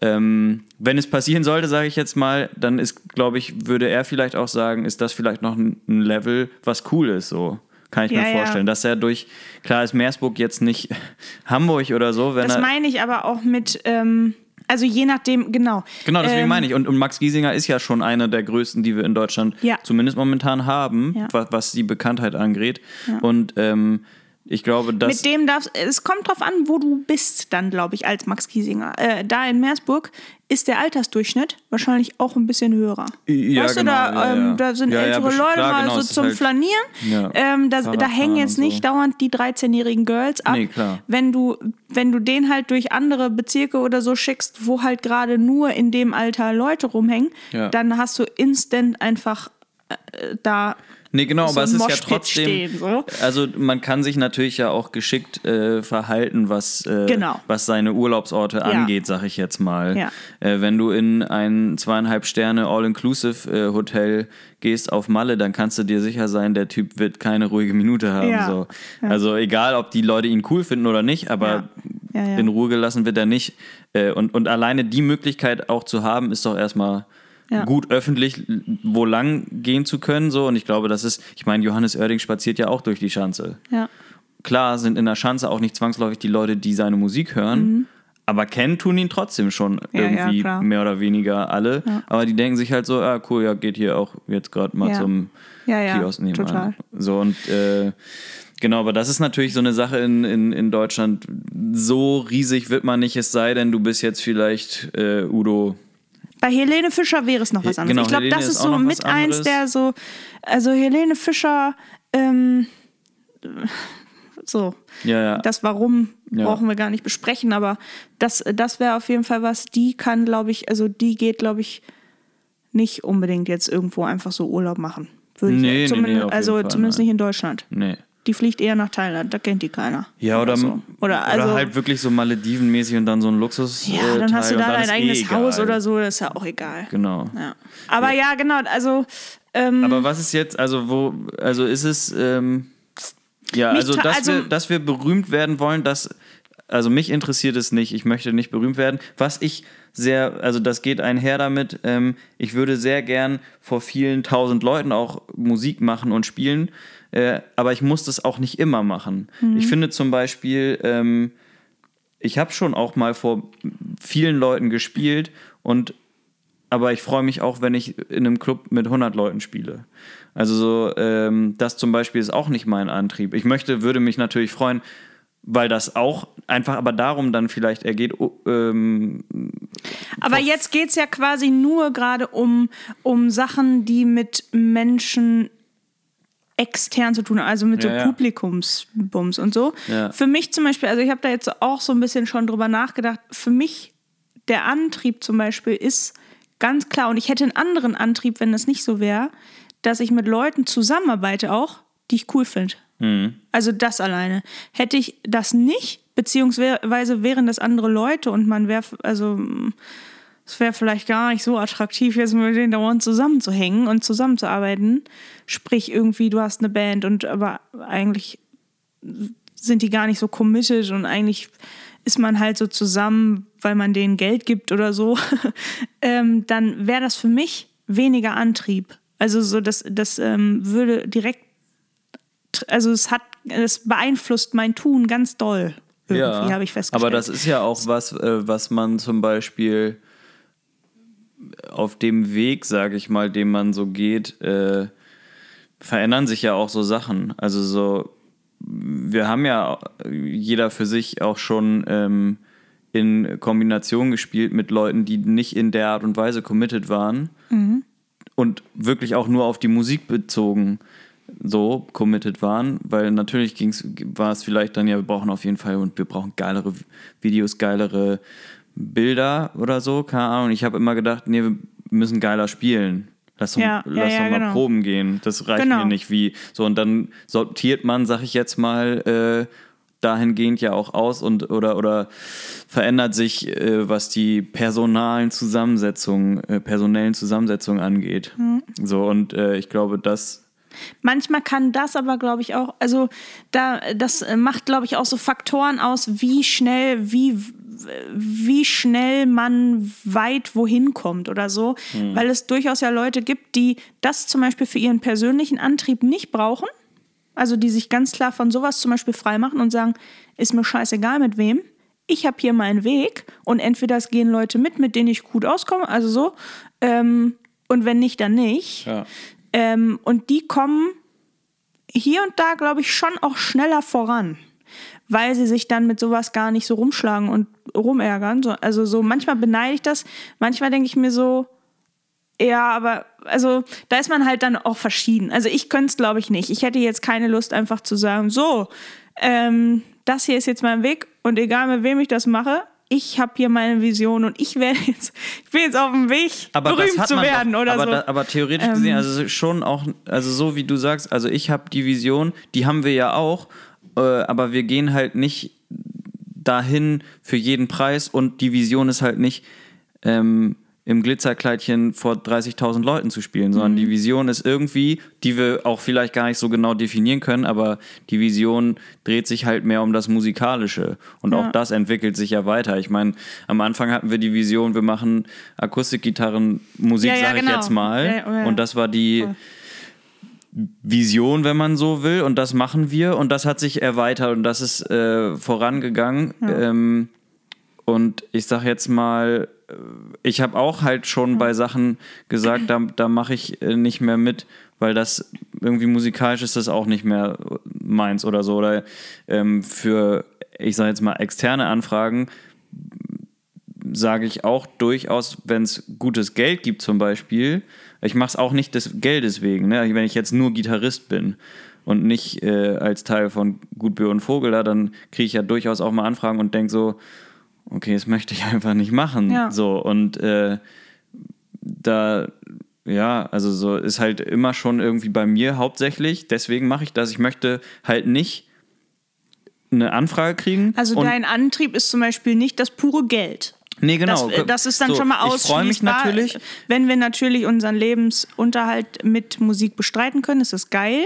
ähm, wenn es passieren sollte, sage ich jetzt mal, dann ist, glaube ich, würde er vielleicht auch sagen, ist das vielleicht noch ein, ein Level, was cool ist, so. Kann ich Ja, mir ja. vorstellen. Dass er durch, klar ist Meersburg jetzt nicht Hamburg oder so, wenn Das meine ich aber auch mit, ähm, also je nachdem, genau. Genau, deswegen Ähm, meine ich. Und, und Max Giesinger ist ja schon einer der größten, die wir in Deutschland Ja. zumindest momentan haben, Ja. was, was die Bekanntheit angeht. Und ähm, ich glaube, dass. Mit dem darfst, es kommt drauf an, wo du bist, dann glaube ich, als Max Giesinger. Äh, da in Meersburg ist der Altersdurchschnitt wahrscheinlich auch ein bisschen höher. Ja, weißt genau, du, da, ähm, ja. da sind Ja, ältere Leute klar, mal genau, so zum halt- Flanieren. Ähm, da, da hängen jetzt nicht so. dauernd die 13-jährigen Girls ab. Nee. Wenn du, wenn du den halt durch andere Bezirke oder so schickst, wo halt gerade nur in dem Alter Leute rumhängen, dann hast du instant einfach äh, da Nee, genau, so aber es ist ja trotzdem. stehen, so. Also man kann sich natürlich ja auch geschickt äh, verhalten, was, äh, Genau. was seine Urlaubsorte angeht, sag ich jetzt mal. Ja. Äh, wenn du in ein zweieinhalb Sterne All-Inclusive-Hotel gehst auf Malle, dann kannst du dir sicher sein, der Typ wird keine ruhige Minute haben. Ja. So. Also egal, ob die Leute ihn cool finden oder nicht, aber Ja. Ja, ja. in Ruhe gelassen wird er nicht. Äh, und, und alleine die Möglichkeit auch zu haben, ist doch erstmal Ja. gut öffentlich wo lang gehen zu können. So. Und ich glaube, das ist, ich meine, Johannes Oerding spaziert ja auch durch die Schanze. ja. Klar sind in der Schanze auch nicht zwangsläufig die Leute, die seine Musik hören. Aber kennen tun ihn trotzdem schon Mhm. Ja, ja, irgendwie mehr oder weniger alle. Aber die denken sich halt so, ah cool, ja, geht hier auch jetzt gerade mal Ja. zum Ja, ja, Kiosk nebenan. total. So und äh, genau, aber das ist natürlich so eine Sache in, in, in Deutschland. So riesig wird man nicht, es sei denn, du bist jetzt vielleicht äh, Udo. Bei Helene Fischer wäre es noch was anderes. genau, ich glaube, das ist ist so mit eins der so, also Helene Fischer, ähm, so, Ja, ja. das Warum Ja. brauchen wir gar nicht besprechen, aber das, das wäre auf jeden Fall was, die kann, glaube ich, also die geht, glaube ich, nicht unbedingt jetzt irgendwo einfach so Urlaub machen. Würde ich Nee, nee, zumindest, nee, jeden also Fall, zumindest nein. nicht in Deutschland. nee. Die fliegt eher nach Thailand, da kennt die keiner. Ja, oder, so. Oder, also, oder halt wirklich so Maledivenmäßig und dann so ein Luxus. ja, äh, dann hast du Teil da dein eigenes eh Haus oder so, das ist ja auch egal. Genau. Ja. Aber ja, genau, also ähm, Aber was ist jetzt, also wo, also ist es, ähm, ja, also dass, also- wir, dass wir berühmt werden wollen, das, also mich interessiert es nicht, ich möchte nicht berühmt werden. Was ich sehr, also das geht einher damit, ähm, ich würde sehr gern vor vielen tausend Leuten auch Musik machen und spielen, äh, aber ich muss das auch nicht immer machen. Ich finde zum Beispiel, ähm, ich habe schon auch mal vor vielen Leuten gespielt und aber ich freue mich auch, wenn ich in einem Club mit 100 Leuten spiele. Also so, ähm, das zum Beispiel ist auch nicht mein Antrieb. Ich möchte, würde mich natürlich freuen, weil das auch einfach aber darum dann vielleicht ergeht, oh, ähm, Aber jetzt geht es ja quasi nur gerade um, um Sachen, die mit Menschen extern zu tun also mit Ja, so ja. Publikumsbums und so. Ja. Für mich zum Beispiel, also ich habe da jetzt auch so ein bisschen schon drüber nachgedacht, für mich der Antrieb zum Beispiel ist ganz klar, und ich hätte einen anderen Antrieb, wenn das nicht so wäre, dass ich mit Leuten zusammenarbeite auch, die ich cool finde. Also das alleine. Hätte ich das nicht, beziehungsweise wären das andere Leute und man wäre, also es wäre vielleicht gar nicht so attraktiv, jetzt mit denen dauernd zusammenzuhängen und zusammenzuarbeiten. Sprich, irgendwie, du hast eine Band und aber eigentlich sind die gar nicht so committed und eigentlich ist man halt so zusammen, weil man denen Geld gibt oder so, ähm, dann wäre das für mich weniger Antrieb. Also so, das, das ähm, würde direkt, also es hat, es beeinflusst mein Tun ganz doll. Irgendwie habe ich festgestellt. Aber das ist ja auch was, äh, was man zum Beispiel auf dem Weg, sage ich mal, den man so geht, äh, verändern sich ja auch so Sachen. Also so, wir haben ja jeder für sich auch schon ähm, in Kombination gespielt mit Leuten, die nicht in der Art und Weise committed waren und wirklich auch nur auf die Musik bezogen so committed waren, weil natürlich ging's, war es vielleicht dann ja, wir brauchen auf jeden Fall und wir brauchen geilere Videos, geilere Bilder oder so, keine Ahnung. Ich habe immer gedacht, nee, wir müssen geiler spielen. Lass, doch- Ja, ja, lass ja, doch mal genau. proben gehen. Das reicht Genau. mir nicht wie. So, und dann sortiert man, sag ich jetzt mal, äh, dahingehend ja auch aus und oder oder verändert sich, äh, was die personalen Zusammensetzungen, äh, personellen Zusammensetzungen angeht. Hm. So, und äh, ich glaube, das Manchmal kann das aber, glaube ich, auch, also da, das äh, macht, glaube ich, auch so Faktoren aus, wie schnell, wie, wie schnell man weit wohin kommt oder so. Weil es durchaus ja Leute gibt, die das zum Beispiel für ihren persönlichen Antrieb nicht brauchen. Also die sich ganz klar von sowas zum Beispiel freimachen und sagen, ist mir scheißegal mit wem. Ich habe hier meinen Weg und entweder es gehen Leute mit, mit denen ich gut auskomme, also so. Ähm, und wenn nicht, dann nicht. ja. Ähm, und die kommen hier und da, glaube ich, schon auch schneller voran, weil sie sich dann mit sowas gar nicht so rumschlagen und rumärgern. So, also so manchmal beneide ich das, manchmal denke ich mir so, ja, aber also da ist man halt dann auch verschieden. Also ich könnte es, glaube ich, nicht. Ich hätte jetzt keine Lust, einfach zu sagen, so, ähm, das hier ist jetzt mein Weg und egal mit wem ich das mache, ich habe hier meine Vision und ich werde jetzt, ich bin jetzt auf dem Weg, aber berühmt zu werden doch, oder aber so. Da, aber theoretisch gesehen, also schon auch, also so wie du sagst, also ich habe die Vision, die haben wir ja auch, äh, aber wir gehen halt nicht dahin für jeden Preis und die Vision ist halt nicht ähm, im Glitzerkleidchen vor 30.000 Leuten zu spielen, sondern die Vision ist irgendwie, die wir auch vielleicht gar nicht so genau definieren können, aber die Vision dreht sich halt mehr um das Musikalische und auch das entwickelt sich ja weiter. Ich meine, am Anfang hatten wir die Vision, wir machen Akustikgitarrenmusik, Ja, ja, sage ich genau. jetzt mal, Ja, ja, ja. und das war die Vision, wenn man so will, und das machen wir und das hat sich erweitert und das ist äh, vorangegangen. Ähm, und ich sag jetzt mal, äh, ich habe auch halt schon bei Sachen gesagt, da, da mache ich äh, nicht mehr mit, weil das irgendwie musikalisch ist das auch nicht mehr meins oder so. Oder ähm, für, ich sage jetzt mal, externe Anfragen sage ich auch durchaus, wenn es gutes Geld gibt zum Beispiel, ich mache es auch nicht des Geldes wegen, ne? wenn ich jetzt nur Gitarrist bin und nicht äh, als Teil von Gutbür und Vogel da, dann kriege ich ja durchaus auch mal Anfragen und denke so, okay, das möchte ich einfach nicht machen. Ja. So, und äh, da, ja, also so ist halt immer schon irgendwie bei mir hauptsächlich, deswegen mache ich das. Ich möchte halt nicht eine Anfrage kriegen. Also dein Antrieb ist zum Beispiel nicht das pure Geld. Nee, genau. Das, äh, das ist dann So, schon mal Ich freue mich ausschließbar. natürlich. Wenn wir natürlich unseren Lebensunterhalt mit Musik bestreiten können, ist das geil.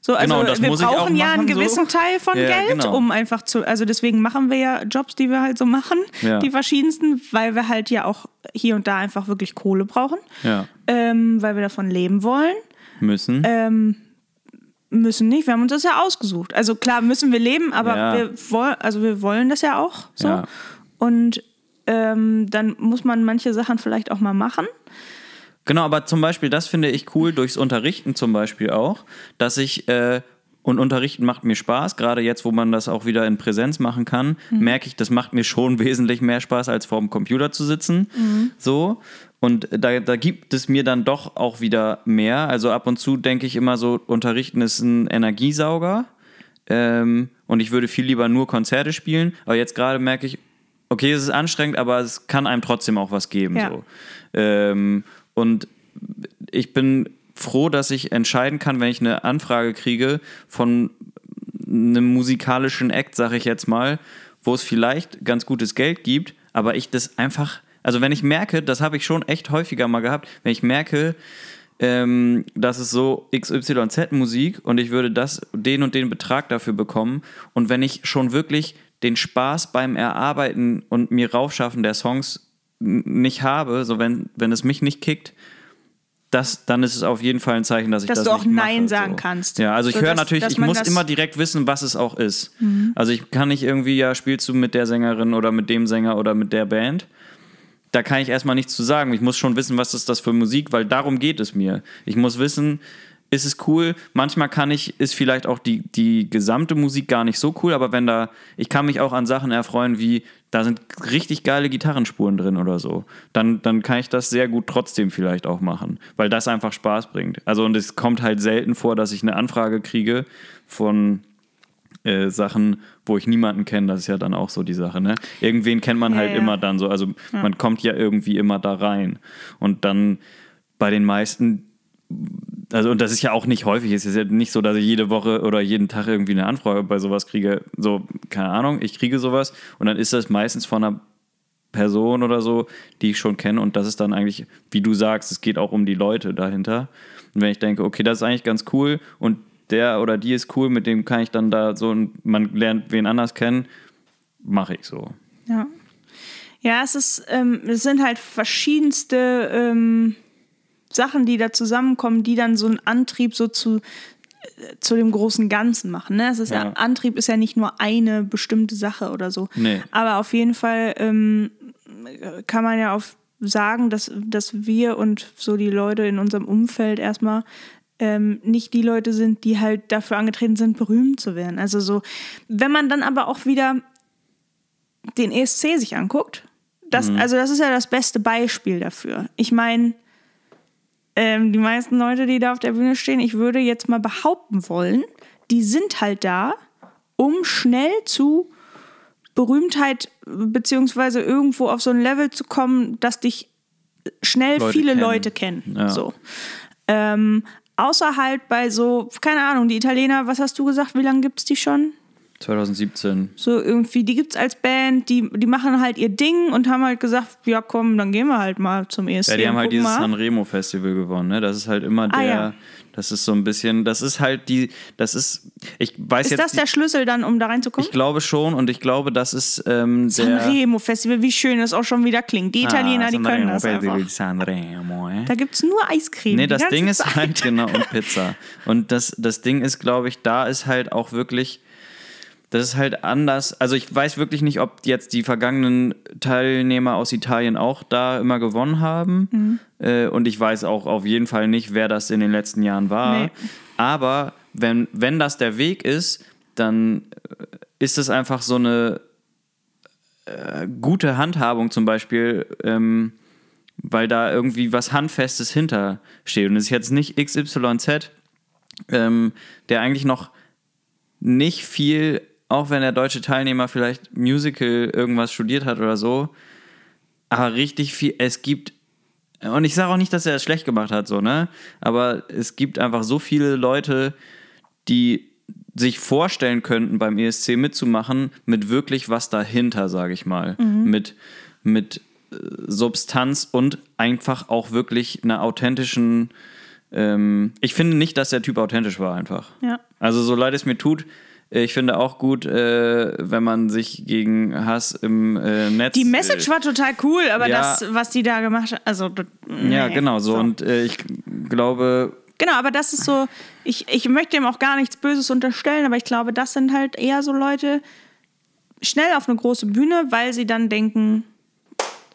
So, also Genau, wir brauchen ja einen machen, so. gewissen Teil von Ja, Geld, genau. um einfach zu, also deswegen machen wir ja Jobs, die wir halt so machen, Ja. die verschiedensten, weil wir halt ja auch hier und da einfach wirklich Kohle brauchen, Ja, ähm, weil wir davon leben wollen. müssen. Ähm, müssen nicht, wir haben uns das ja ausgesucht. Also klar müssen wir leben, aber wir wollen, also wir wollen das ja auch so. Ja. Und ähm, dann muss man manche Sachen vielleicht auch mal machen. Genau, aber zum Beispiel, das finde ich cool, durchs Unterrichten zum Beispiel auch, dass ich, äh, und Unterrichten macht mir Spaß, gerade jetzt, wo man das auch wieder in Präsenz machen kann, merke ich, das macht mir schon wesentlich mehr Spaß, als vor dem Computer zu sitzen. So. Und da, da gibt es mir dann doch auch wieder mehr. Also ab und zu denke ich immer so, Unterrichten ist ein Energiesauger. Ähm, und ich würde viel lieber nur Konzerte spielen. Aber jetzt gerade merke ich, okay, es ist anstrengend, aber es kann einem trotzdem auch was geben. Ja. So. Ähm, und ich bin froh, dass ich entscheiden kann, wenn ich eine Anfrage kriege von einem musikalischen Act, sage ich jetzt mal, wo es vielleicht ganz gutes Geld gibt, aber ich das einfach, also wenn ich merke, das habe ich schon echt häufiger mal gehabt, wenn ich merke, ähm, das ist so XYZ-Musik und ich würde das, den und den Betrag dafür bekommen. Und wenn ich schon wirklich den Spaß beim Erarbeiten und mir raufschaffen der Songs nicht habe, so wenn, wenn es mich nicht kickt, das, dann ist es auf jeden Fall ein Zeichen, dass ich Dass das du auch nicht Nein mache, sagen so. kannst. Ja, also ich So, höre dass- natürlich, dass ich muss Mhm. immer direkt wissen, was es auch ist. Also ich kann nicht irgendwie, ja, spielst du mit der Sängerin oder mit dem Sänger oder mit der Band. Da kann ich erstmal nichts zu sagen. Ich muss schon wissen, was ist das für Musik, weil darum geht es mir. Ich muss wissen, ist es cool? Manchmal kann ich, ist vielleicht auch die, die gesamte Musik gar nicht so cool, aber wenn da, ich kann mich auch an Sachen erfreuen wie da sind richtig geile Gitarrenspuren drin oder so, dann, dann kann ich das sehr gut trotzdem vielleicht auch machen, weil das einfach Spaß bringt. Also und es kommt halt selten vor, dass ich eine Anfrage kriege von äh, Sachen, wo ich niemanden kenne, das ist ja dann auch so die Sache, ne? Irgendwen kennt man Ja, halt ja. immer dann so, also man kommt ja irgendwie immer da rein und dann bei den meisten also und das ist ja auch nicht häufig, es ist ja nicht so, dass ich jede Woche oder jeden Tag irgendwie eine Anfrage bei sowas kriege, so, keine Ahnung, ich kriege sowas und dann ist das meistens von einer Person oder so, die ich schon kenne und das ist dann eigentlich, wie du sagst, es geht auch um die Leute dahinter und wenn ich denke, okay, das ist eigentlich ganz cool und der oder die ist cool, mit dem kann ich dann da so, man lernt wen anders kennen, mache ich so. Ja. Ja, es ist, ähm, es sind halt verschiedenste ähm, Sachen, die da zusammenkommen, die dann so einen Antrieb so zu, äh, zu dem großen Ganzen machen. Ne? Es ist ja. Ja. Antrieb ist ja nicht nur eine bestimmte Sache oder so. Nee. Aber auf jeden Fall ähm, kann man ja auf sagen, dass, dass wir und so die Leute in unserem Umfeld erstmal ähm, nicht die Leute sind, die halt dafür angetreten sind, berühmt zu werden. Also so, wenn man dann aber auch wieder den ESC sich anguckt, das, also das ist ja das beste Beispiel dafür. Ich meine, ähm, die meisten Leute, die da auf der Bühne stehen, ich würde jetzt mal behaupten wollen, die sind halt da, um schnell zu Berühmtheit beziehungsweise irgendwo auf so ein Level zu kommen, dass dich schnell Leute viele kennen. Leute kennen. Ja. So. Ähm, außer halt bei so, keine Ahnung, die Italiener, was hast du gesagt, wie lange gibt es die schon? 2017. So irgendwie, die gibt's als Band, die, die machen halt ihr Ding und haben halt gesagt, ja komm, dann gehen wir halt mal zum ESC. Ja, die haben halt dieses mal. Sanremo Festival gewonnen, ne? Das ist halt immer der, Ah, ja. das ist so ein bisschen, das ist halt die, das ist, ich weiß Ist jetzt, das der Schlüssel dann, um da reinzukommen? ich glaube schon und ich glaube, das ist ähm, der Sanremo Festival, wie schön das auch schon wieder klingt. Die Italiener, Ah, die können das Sanremo, einfach. Sanremo, eh? Da gibt's nur Eiscreme. Nee, das Ding ist Zeit. halt, genau, und Pizza. Und das, das Ding ist, glaube ich, da ist halt auch wirklich, das ist halt anders. Also ich weiß wirklich nicht, ob jetzt die vergangenen Teilnehmer aus Italien auch da immer gewonnen haben. Mhm. Äh, und ich weiß auch auf jeden Fall nicht, wer das in den letzten Jahren war. Nee. Aber wenn, wenn das der Weg ist, dann äh, ist es einfach so eine äh, gute Handhabung zum Beispiel, ähm, weil da irgendwie was Handfestes hintersteht. Und es ist jetzt nicht XYZ, ähm, der eigentlich noch nicht viel, auch wenn der deutsche Teilnehmer vielleicht Musical irgendwas studiert hat oder so, aber richtig viel, es gibt, und ich sage auch nicht, dass er es schlecht gemacht hat, so, ne? Aber es gibt einfach so viele Leute, die sich vorstellen könnten, beim ESC mitzumachen, mit wirklich was dahinter, sage ich mal. Mit, mit äh, Substanz und einfach auch wirklich einer authentischen. Ähm, ich finde nicht, dass der Typ authentisch war, einfach. Ja. Also, so leid es mir tut, ich finde auch gut, äh, wenn man sich gegen Hass im äh, Netz. Die Message war total cool, aber Ja. das, was die da gemacht hat, also. das- Ja, nee. genau so. Und äh, ich glaube, Genau, aber das ist so, ich, ich möchte ihm auch gar nichts Böses unterstellen, aber ich glaube, das sind halt eher so Leute schnell auf eine große Bühne, weil sie dann denken,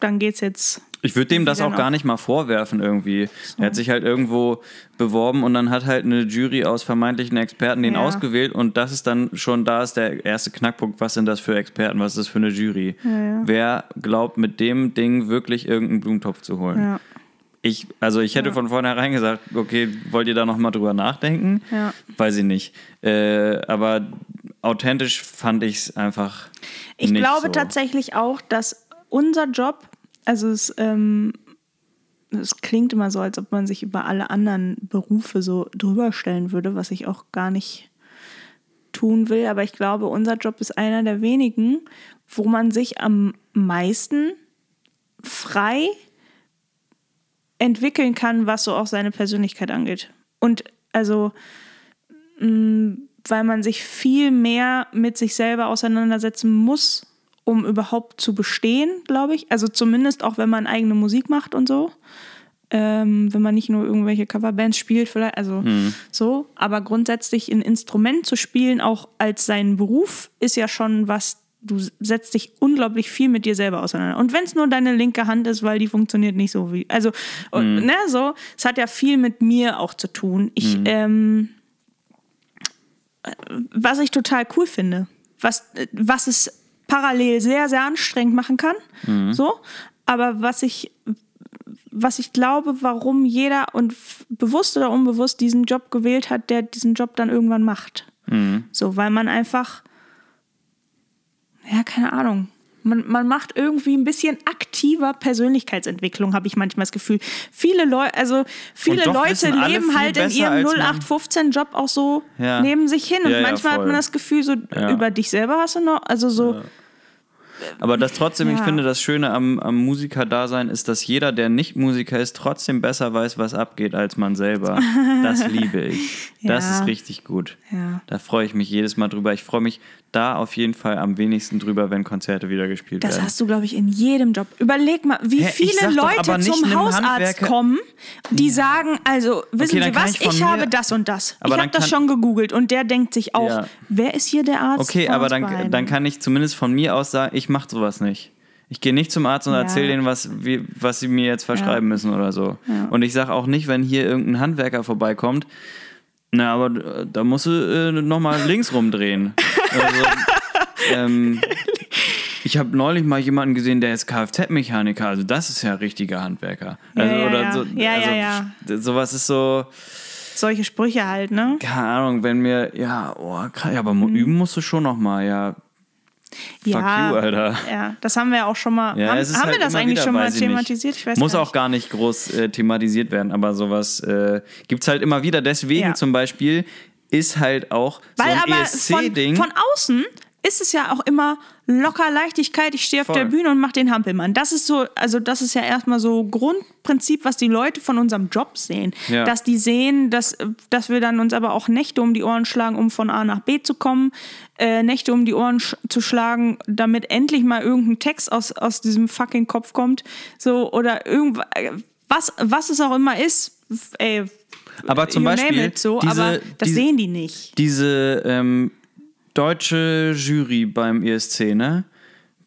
dann geht's jetzt. Ich würde dem das auch gar nicht mal vorwerfen irgendwie. Er hat sich halt irgendwo beworben und dann hat halt eine Jury aus vermeintlichen Experten den Ja. ausgewählt und das ist dann schon, da ist der erste Knackpunkt, was sind das für Experten, was ist das für eine Jury? Wer glaubt mit dem Ding wirklich irgendeinen Blumentopf zu holen? Ja. Ich, also ich hätte von vornherein gesagt, okay, wollt ihr da nochmal drüber nachdenken? Ja. Weiß ich nicht. Äh, aber authentisch fand ich es einfach Ich glaube so. tatsächlich auch, dass unser Job, also es, ähm, es klingt immer so, als ob man sich über alle anderen Berufe so drüber stellen würde, was ich auch gar nicht tun will. Aber ich glaube, unser Job ist einer der wenigen, wo man sich am meisten frei entwickeln kann, was so auch seine Persönlichkeit angeht. Und also, mh, weil man sich viel mehr mit sich selber auseinandersetzen muss, um überhaupt zu bestehen, glaube ich. Also zumindest auch, wenn man eigene Musik macht und so. Ähm, wenn man nicht nur irgendwelche Coverbands spielt, vielleicht, also so. Aber grundsätzlich ein Instrument zu spielen, auch als seinen Beruf, ist ja schon was, du setzt dich unglaublich viel mit dir selber auseinander. Und wenn es nur deine linke Hand ist, weil die funktioniert nicht so wie. Also, und, ne, so, es hat ja viel mit mir auch zu tun. Ich, ähm, was ich total cool finde, was, was es parallel sehr, sehr anstrengend machen kann. So. Aber was ich, was ich glaube, warum jeder und bewusst oder unbewusst diesen Job gewählt hat, der diesen Job dann irgendwann macht. So, weil man einfach, ja, keine Ahnung. Man, man macht irgendwie ein bisschen aktiver Persönlichkeitsentwicklung, habe ich manchmal das Gefühl. Viele Leute, also viele Leute leben halt in ihrem als man- 0815-Job auch so Ja. neben sich hin. Und Ja, ja, manchmal hat voll. man das Gefühl, so Ja. über dich selber hast du noch, also so, Aber das trotzdem, ich Ja. finde, das Schöne am, am Musiker-Dasein ist, dass jeder, der nicht Musiker ist, trotzdem besser weiß, was abgeht, als man selber. Das liebe ich. Das Ja. ist richtig gut. Ja. Da freue ich mich jedes Mal drüber. Ich freue mich da auf jeden Fall am wenigsten drüber, wenn Konzerte wieder gespielt Das werden. hast du, glaube ich, in jedem Job. Überleg mal, wie Hä, ich viele Leute zum Hausarzt Handwerker- kommen, die sagen, also wissen dann Sie was, ich ich, habe das und das. Aber ich habe das schon gegoogelt und der denkt sich auch, wer ist hier der Arzt? Okay, aber dann, dann kann ich zumindest von mir aus sagen, ich mache sowas nicht. Ich gehe nicht zum Arzt und Ja. erzähle denen, was, wie, was sie mir jetzt verschreiben müssen oder so. Ja. Und ich sage auch nicht, wenn hier irgendein Handwerker vorbeikommt, na, aber äh, da musst du äh, nochmal links rumdrehen. also, ähm, ich habe neulich mal jemanden gesehen, der ist Kfz-Mechaniker. Also das ist ja richtiger Handwerker. Also, ja, oder ja. So, Ja, also, ja, Sowas ist so, Solche Sprüche halt, ne? keine Ahnung, wenn mir, ja, oh, krass, ja, aber üben musst du schon nochmal, ja. Fuck ja, you, Alter. Ja, das haben wir auch schon mal. Ja, haben haben halt wir das eigentlich wieder, schon mal thematisiert? Ich weiß Muss gar auch gar nicht groß äh, thematisiert werden, aber sowas äh, gibt es halt immer wieder. Deswegen Ja. zum Beispiel ist halt auch Weil so ein aber von, ESC-Ding. von außen ist es ja auch immer locker Leichtigkeit. Ich stehe auf Voll. der Bühne und mache den Hampelmann. Das ist so, also das ist ja erstmal so Grundprinzip, was die Leute von unserem Job sehen. Ja. Dass die sehen, dass, dass wir dann uns aber auch Nächte um die Ohren schlagen, um von A nach B zu kommen, äh, Nächte um die Ohren sch zu schlagen, damit endlich mal irgendein Text aus, aus diesem fucking Kopf kommt. So, oder irgendwas, was, was es auch immer ist, ey, aber zum Beispiel name it so, diese, aber das diese, sehen die nicht. diese ähm, deutsche Jury beim ESC, ne?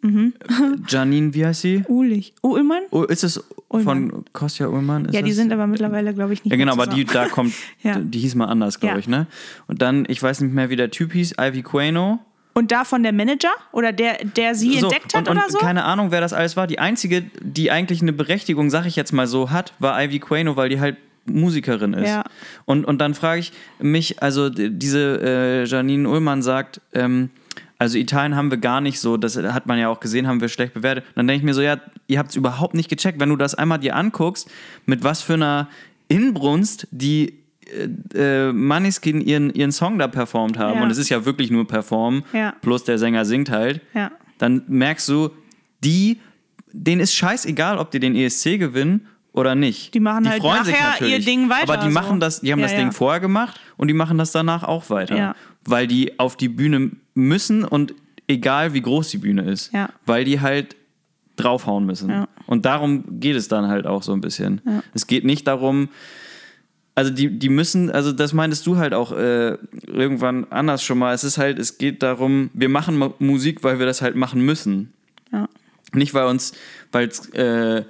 Mhm. Janine, wie heißt sie? Uhlich. Ullmann? Oh, ist es Ullmann. von Kostja Ullmann? Ist Ja, die das? sind aber mittlerweile, glaube ich, nicht Ja, genau, mehr aber die, da kommt, Ja. die hieß mal anders, glaube Ja. ich, ne? Und dann, ich weiß nicht mehr, wie der Typ hieß, Ivy Quano. Und davon der Manager? Oder der, der sie entdeckt hat und, und oder so? keine Ahnung, wer das alles war. Die einzige, die eigentlich eine Berechtigung, sag ich jetzt mal so, hat, war Ivy Quano, weil die halt Musikerin ist. Ja. Und, und dann frage ich mich, also diese äh, Janine Ullmann sagt, ähm, also Italien haben wir gar nicht so, das hat man ja auch gesehen, haben wir schlecht bewertet. Und dann denke ich mir so, ja, ihr habt es überhaupt nicht gecheckt, wenn du das einmal dir anguckst, mit was für einer Inbrunst die äh, äh, Maniskin ihren, ihren Song da performt haben. Ja. Und es ist ja wirklich nur performen, Ja. plus der Sänger singt halt Ja. dann merkst du, die, denen ist scheißegal, ob die den ESC gewinnen oder nicht. Die machen halt nachher ihr Ding weiter, Aber die so. machen das, die haben Ja, das ja. Ding vorher gemacht und die machen das danach auch weiter. Ja. Weil die auf die Bühne müssen und egal wie groß die Bühne ist. Weil die halt draufhauen müssen. Und darum geht es dann halt auch so ein bisschen. Es geht nicht darum, also die, die müssen, also das meintest du halt auch äh, irgendwann anders schon mal. Es ist halt, es geht darum, wir machen Ma- Musik, weil wir das halt machen müssen. Ja. Nicht, weil uns, weil es äh,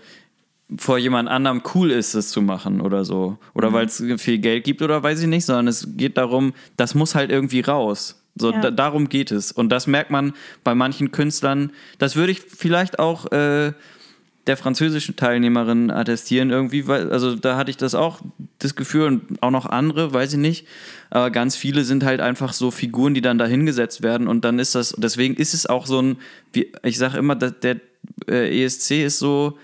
vor jemand anderem cool ist, es zu machen oder so. Mhm. Oder weil es viel Geld gibt oder weiß ich nicht, sondern es geht darum, das muss halt irgendwie raus. So, Ja. da, darum geht es. Und das merkt man bei manchen Künstlern. Das würde ich vielleicht auch äh, der französischen Teilnehmerin attestieren irgendwie, weil, also da hatte ich das auch, das Gefühl und auch noch andere, weiß ich nicht, aber ganz viele sind halt einfach so Figuren, die dann da hingesetzt werden und dann ist das, deswegen ist es auch so ein, wie, ich sage immer, dass der äh, ESC ist so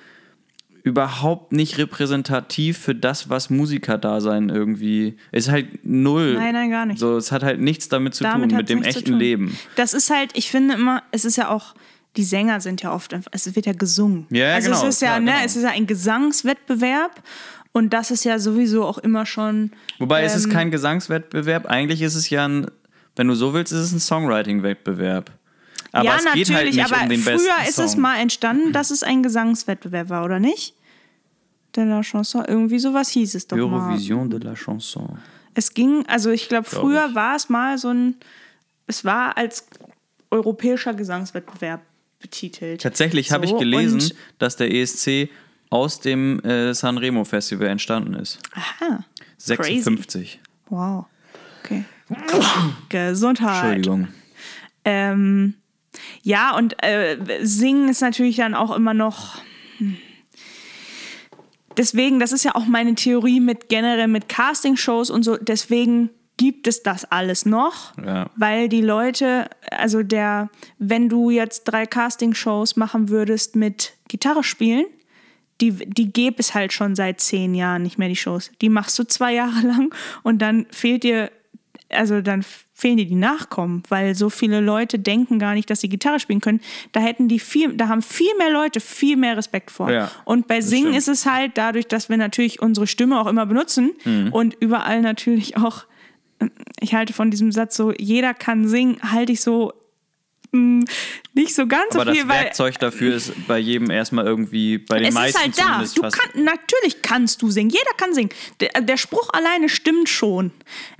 überhaupt nicht repräsentativ für das, was Musikerdasein irgendwie, ist halt null. Nein, nein, gar nicht. So, es hat halt nichts damit zu Damit tun, mit dem echten. Leben. Das ist halt, ich finde immer, es ist ja auch, die Sänger sind ja oft, es wird ja gesungen. Ja, ja, also genau, es ist ja, klar, ne, genau. es ist ja ein Gesangswettbewerb und das ist ja sowieso auch immer schon. Wobei es ist ähm, kein Gesangswettbewerb, eigentlich ist es ja ein, wenn du so willst, ist es ein Songwriting-Wettbewerb. Aber ja, es natürlich, geht halt nicht aber um den früher besten ist Song. es mal entstanden, dass es ein Gesangswettbewerb war, oder nicht? De la Chanson, irgendwie sowas hieß es doch mal. Eurovision de la Chanson. Es ging, also ich glaube, Glaub früher ich. war es mal so ein, es war als europäischer Gesangswettbewerb betitelt. Tatsächlich habe ich So, gelesen, dass der ESC aus dem äh, Sanremo Festival entstanden ist. Aha. 56. Wow. Okay. Gesundheit. Entschuldigung. Ähm, Ja, und äh, singen ist natürlich dann auch immer noch. hm. Deswegen, das ist ja auch meine Theorie mit generell mit Castingshows und so. Deswegen gibt es das alles noch, Ja. weil die Leute, also der, wenn du jetzt drei Castingshows machen würdest mit Gitarre spielen, die, die gäbe es halt schon seit zehn Jahren nicht mehr, die Shows. Die machst du zwei Jahre lang und dann fehlt dir, also dann fehlen dir die Nachkommen, weil so viele Leute denken gar nicht, dass sie Gitarre spielen können. Da hätten die viel, da haben viel mehr Leute viel mehr Respekt vor. Ja, und bei Singen ist es halt dadurch, dass wir natürlich unsere Stimme auch immer benutzen Mhm. und überall natürlich auch, ich halte von diesem Satz so, jeder kann singen, halte ich so mh, nicht so ganz Aber so viel, das weil Werkzeug dafür ist bei jedem erstmal irgendwie, bei den es meisten ist halt da. Du kann, natürlich kannst du singen. Jeder kann singen. Der, der Spruch alleine stimmt schon.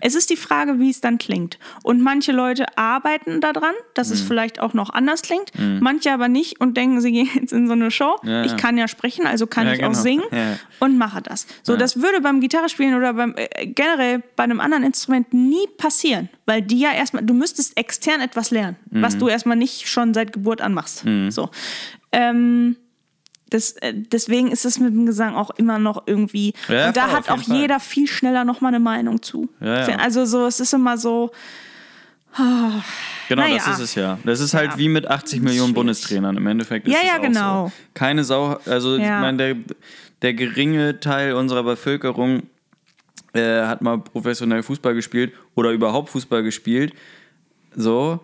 Es ist die Frage, wie es dann klingt. Und manche Leute arbeiten daran, dass Mhm. es vielleicht auch noch anders klingt. Manche aber nicht und denken, sie gehen jetzt in so eine Show. Ja, ich kann ja sprechen, also kann Ja, ich auch genau. singen Ja. und mache das. So, das würde beim Gitarrespielen oder beim äh, generell bei einem anderen Instrument nie passieren, weil die ja erstmal, du müsstest extern etwas lernen, Mhm. was du erstmal nicht schon seit Geburt an machst. So. Ähm, das, äh, deswegen ist es mit dem Gesang auch immer noch irgendwie. Ja, und da voll, hat auch Fall. jeder viel schneller nochmal eine Meinung zu. Ja, ja. Also so, es ist immer so. Genau, Naja. das ist es ja. Das ist halt wie mit 80 Millionen. Bundestrainern. Im Endeffekt ist Ja, es ja, genau. so. Keine Sau, also ich meine, der, der geringe Teil unserer Bevölkerung äh, hat mal professionell Fußball gespielt oder überhaupt Fußball gespielt. So.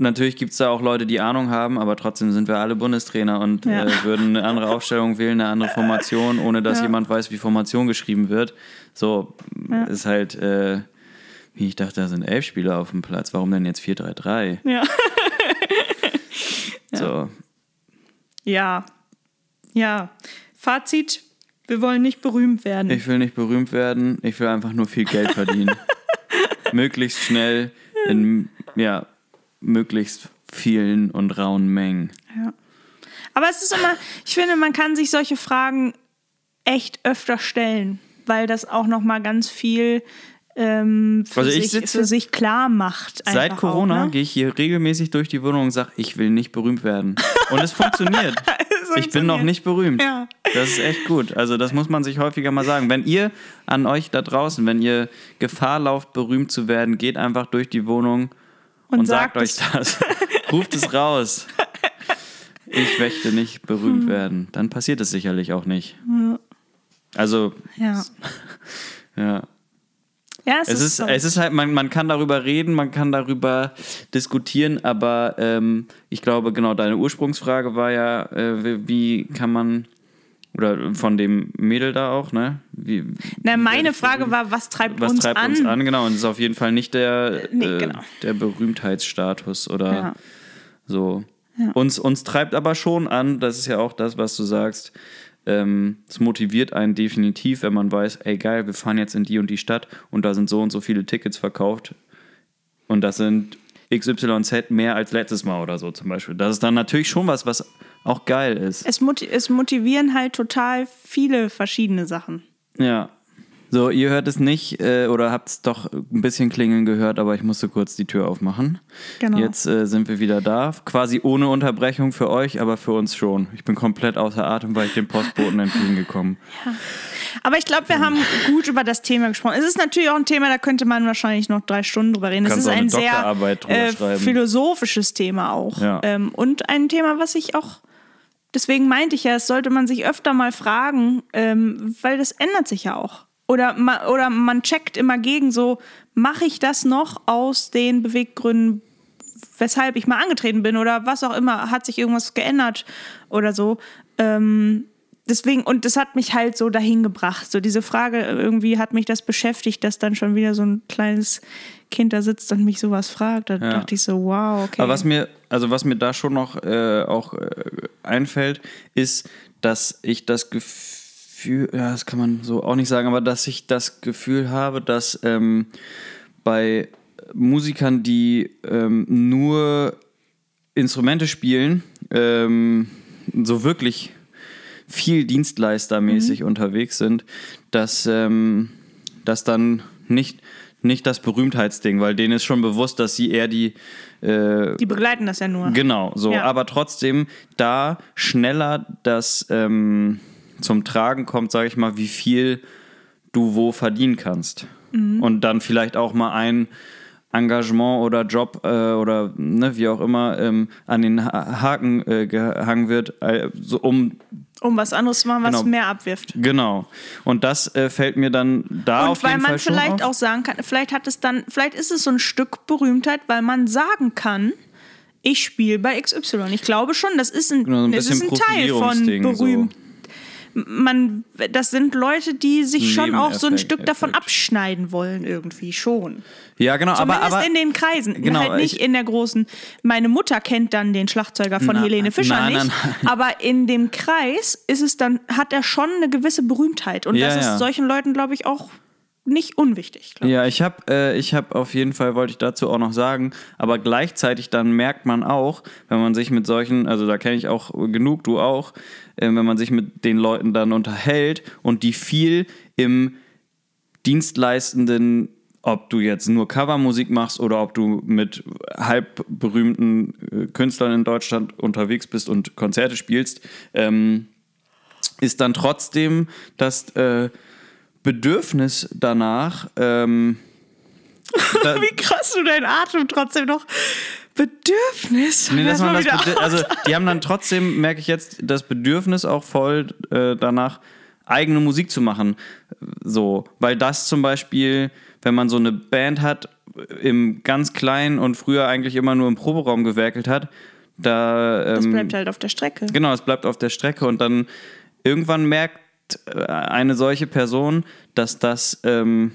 Natürlich gibt es da auch Leute, die Ahnung haben, aber trotzdem sind wir alle Bundestrainer und Ja. äh, würden eine andere Aufstellung wählen, eine andere Formation, ohne dass Ja. jemand weiß, wie Formation geschrieben wird. So Ja. ist halt, äh, wie ich dachte, da sind elf Spieler auf dem Platz. Warum denn jetzt 4-3-3? Ja. So. Ja. Ja. Fazit: Wir wollen nicht berühmt werden. Ich will nicht berühmt werden, ich will einfach nur viel Geld verdienen. möglichst schnell in ja, möglichst vielen und rauen Mengen. Ja. Aber es ist immer, ich finde, man kann sich solche Fragen echt öfter stellen, weil das auch nochmal ganz viel ähm, für, Also ich sich, sitze- für sich klar macht. Seit Corona Auch, ne? gehe ich hier regelmäßig durch die Wohnung und sage, ich will nicht berühmt werden. Und es funktioniert. ich bin noch funktioniert. nicht berühmt. Ja. Das ist echt gut. Also das muss man sich häufiger mal sagen. Wenn ihr an euch da draußen, wenn ihr Gefahr lauft, berühmt zu werden, geht einfach durch die Wohnung und, Und sagt, sagt euch das. Ruft es raus. Ich möchte nicht berühmt werden. Dann passiert es sicherlich auch nicht. Also, Ja. ja. Ja, es, Es ist, so. es ist halt, man, man kann darüber reden, man kann darüber diskutieren, aber ähm, ich glaube, genau, deine Ursprungsfrage war ja, äh, wie kann man, oder von dem Mädel da auch, ne? Wie, Na, meine Frage war, was treibt was uns treibt an? uns an, genau, und es ist auf jeden Fall nicht der, Nee, äh, genau. der Berühmtheitsstatus oder Ja. so. Uns, uns treibt aber schon an, das ist ja auch das, was du sagst, ähm, es motiviert einen definitiv, wenn man weiß, ey geil, wir fahren jetzt in die und die Stadt und da sind so und so viele Tickets verkauft und das sind XYZ mehr als letztes Mal oder so zum Beispiel. Das ist dann natürlich schon was, was auch geil ist. Es, moti es motivieren halt total viele verschiedene Sachen. Ja. So, ihr hört es nicht äh, oder habt es doch ein bisschen klingeln gehört, aber ich musste kurz die Tür aufmachen. Genau. Jetzt äh, sind wir wieder da. Quasi ohne Unterbrechung für euch, aber für uns schon. Ich bin komplett außer Atem, weil ich dem Postboten entgegengekommen. Aber ich glaube, wir haben gut über das Thema gesprochen. Es ist natürlich auch ein Thema, da könnte man wahrscheinlich noch drei Stunden drüber reden. Es ist ein sehr äh, philosophisches Thema auch. Ja. Ähm, und ein Thema, was ich auch, deswegen meinte ich ja, es sollte man sich öfter mal fragen, ähm, weil das ändert sich ja auch. Oder, ma, oder man checkt immer gegen so, mache ich das noch aus den Beweggründen, weshalb ich mal angetreten bin oder was auch immer, hat sich irgendwas geändert oder so. Ähm, deswegen, und das hat mich halt so dahin gebracht. So diese Frage, irgendwie hat mich das beschäftigt, dass dann schon wieder so ein kleines Kind da sitzt und mich sowas fragt. Da dachte ich so, wow, okay. Aber was mir, also was mir da schon noch äh, auch äh, einfällt, ist, dass ich das Gefühl, ja, das kann man so auch nicht sagen, aber dass ich das Gefühl habe, dass ähm, bei Musikern, die ähm, nur Instrumente spielen, ähm, so wirklich viel dienstleistermäßig unterwegs sind, dass, ähm, dass dann nicht nicht das Berühmtheitsding, weil denen ist schon bewusst, dass sie eher die äh, Die begleiten das ja nur. Genau, so. Ja. Aber trotzdem, da schneller das ähm, zum Tragen kommt, sage ich mal, wie viel du wo verdienen kannst. Mhm. Und dann vielleicht auch mal ein Engagement oder Job äh, oder ne, wie auch immer ähm, an den ha Haken äh, gehangen wird, äh, so um Um was anderes zu machen, was Genau. mehr abwirft. genau. Und das äh, fällt mir dann da auf Und weil man vielleicht auf. auch sagen kann, vielleicht hat es dann, vielleicht ist es so ein Stück Berühmtheit, weil man sagen kann, ich spiele bei XY. Ich glaube schon, das ist ein, Genau, so ein das ist ein Teil von berühmt. Man, das sind Leute, die sich schon auch so ein Stück davon abschneiden wollen, irgendwie schon. ja, genau, aber, Zumindest aber in den Kreisen. Genau, halt nicht ich- in der großen. Meine Mutter kennt dann den Schlagzeuger von Na, Helene Fischer nein, nicht. nein, Aber in dem Kreis ist es dann, hat er schon eine gewisse Berühmtheit. Und Ja, das ist ja. solchen Leuten, glaube ich, auch nicht unwichtig. Ja, ich habe äh, ich hab auf jeden Fall, wollte ich dazu auch noch sagen, aber gleichzeitig dann merkt man auch, wenn man sich mit solchen, also da kenne ich auch genug, du auch, äh, wenn man sich mit den Leuten dann unterhält und die viel im dienstleistenden, ob du jetzt nur Covermusik machst oder ob du mit halb berühmten äh, Künstlern in Deutschland unterwegs bist und Konzerte spielst, ähm, ist dann trotzdem das äh, Bedürfnis danach, ähm, da, Wie krass du deinen Atem trotzdem noch. Bedürfnis. nee, dass man das Bedür- also die haben dann trotzdem, merke ich jetzt, das Bedürfnis auch voll äh, danach, eigene Musik zu machen. So, weil das zum Beispiel, wenn man so eine Band hat, im ganz kleinen und früher eigentlich immer nur im Proberaum gewerkelt hat, da Das ähm, bleibt halt auf der Strecke. Genau, es bleibt auf der Strecke und dann irgendwann merkt äh, eine solche Person, dass das ähm,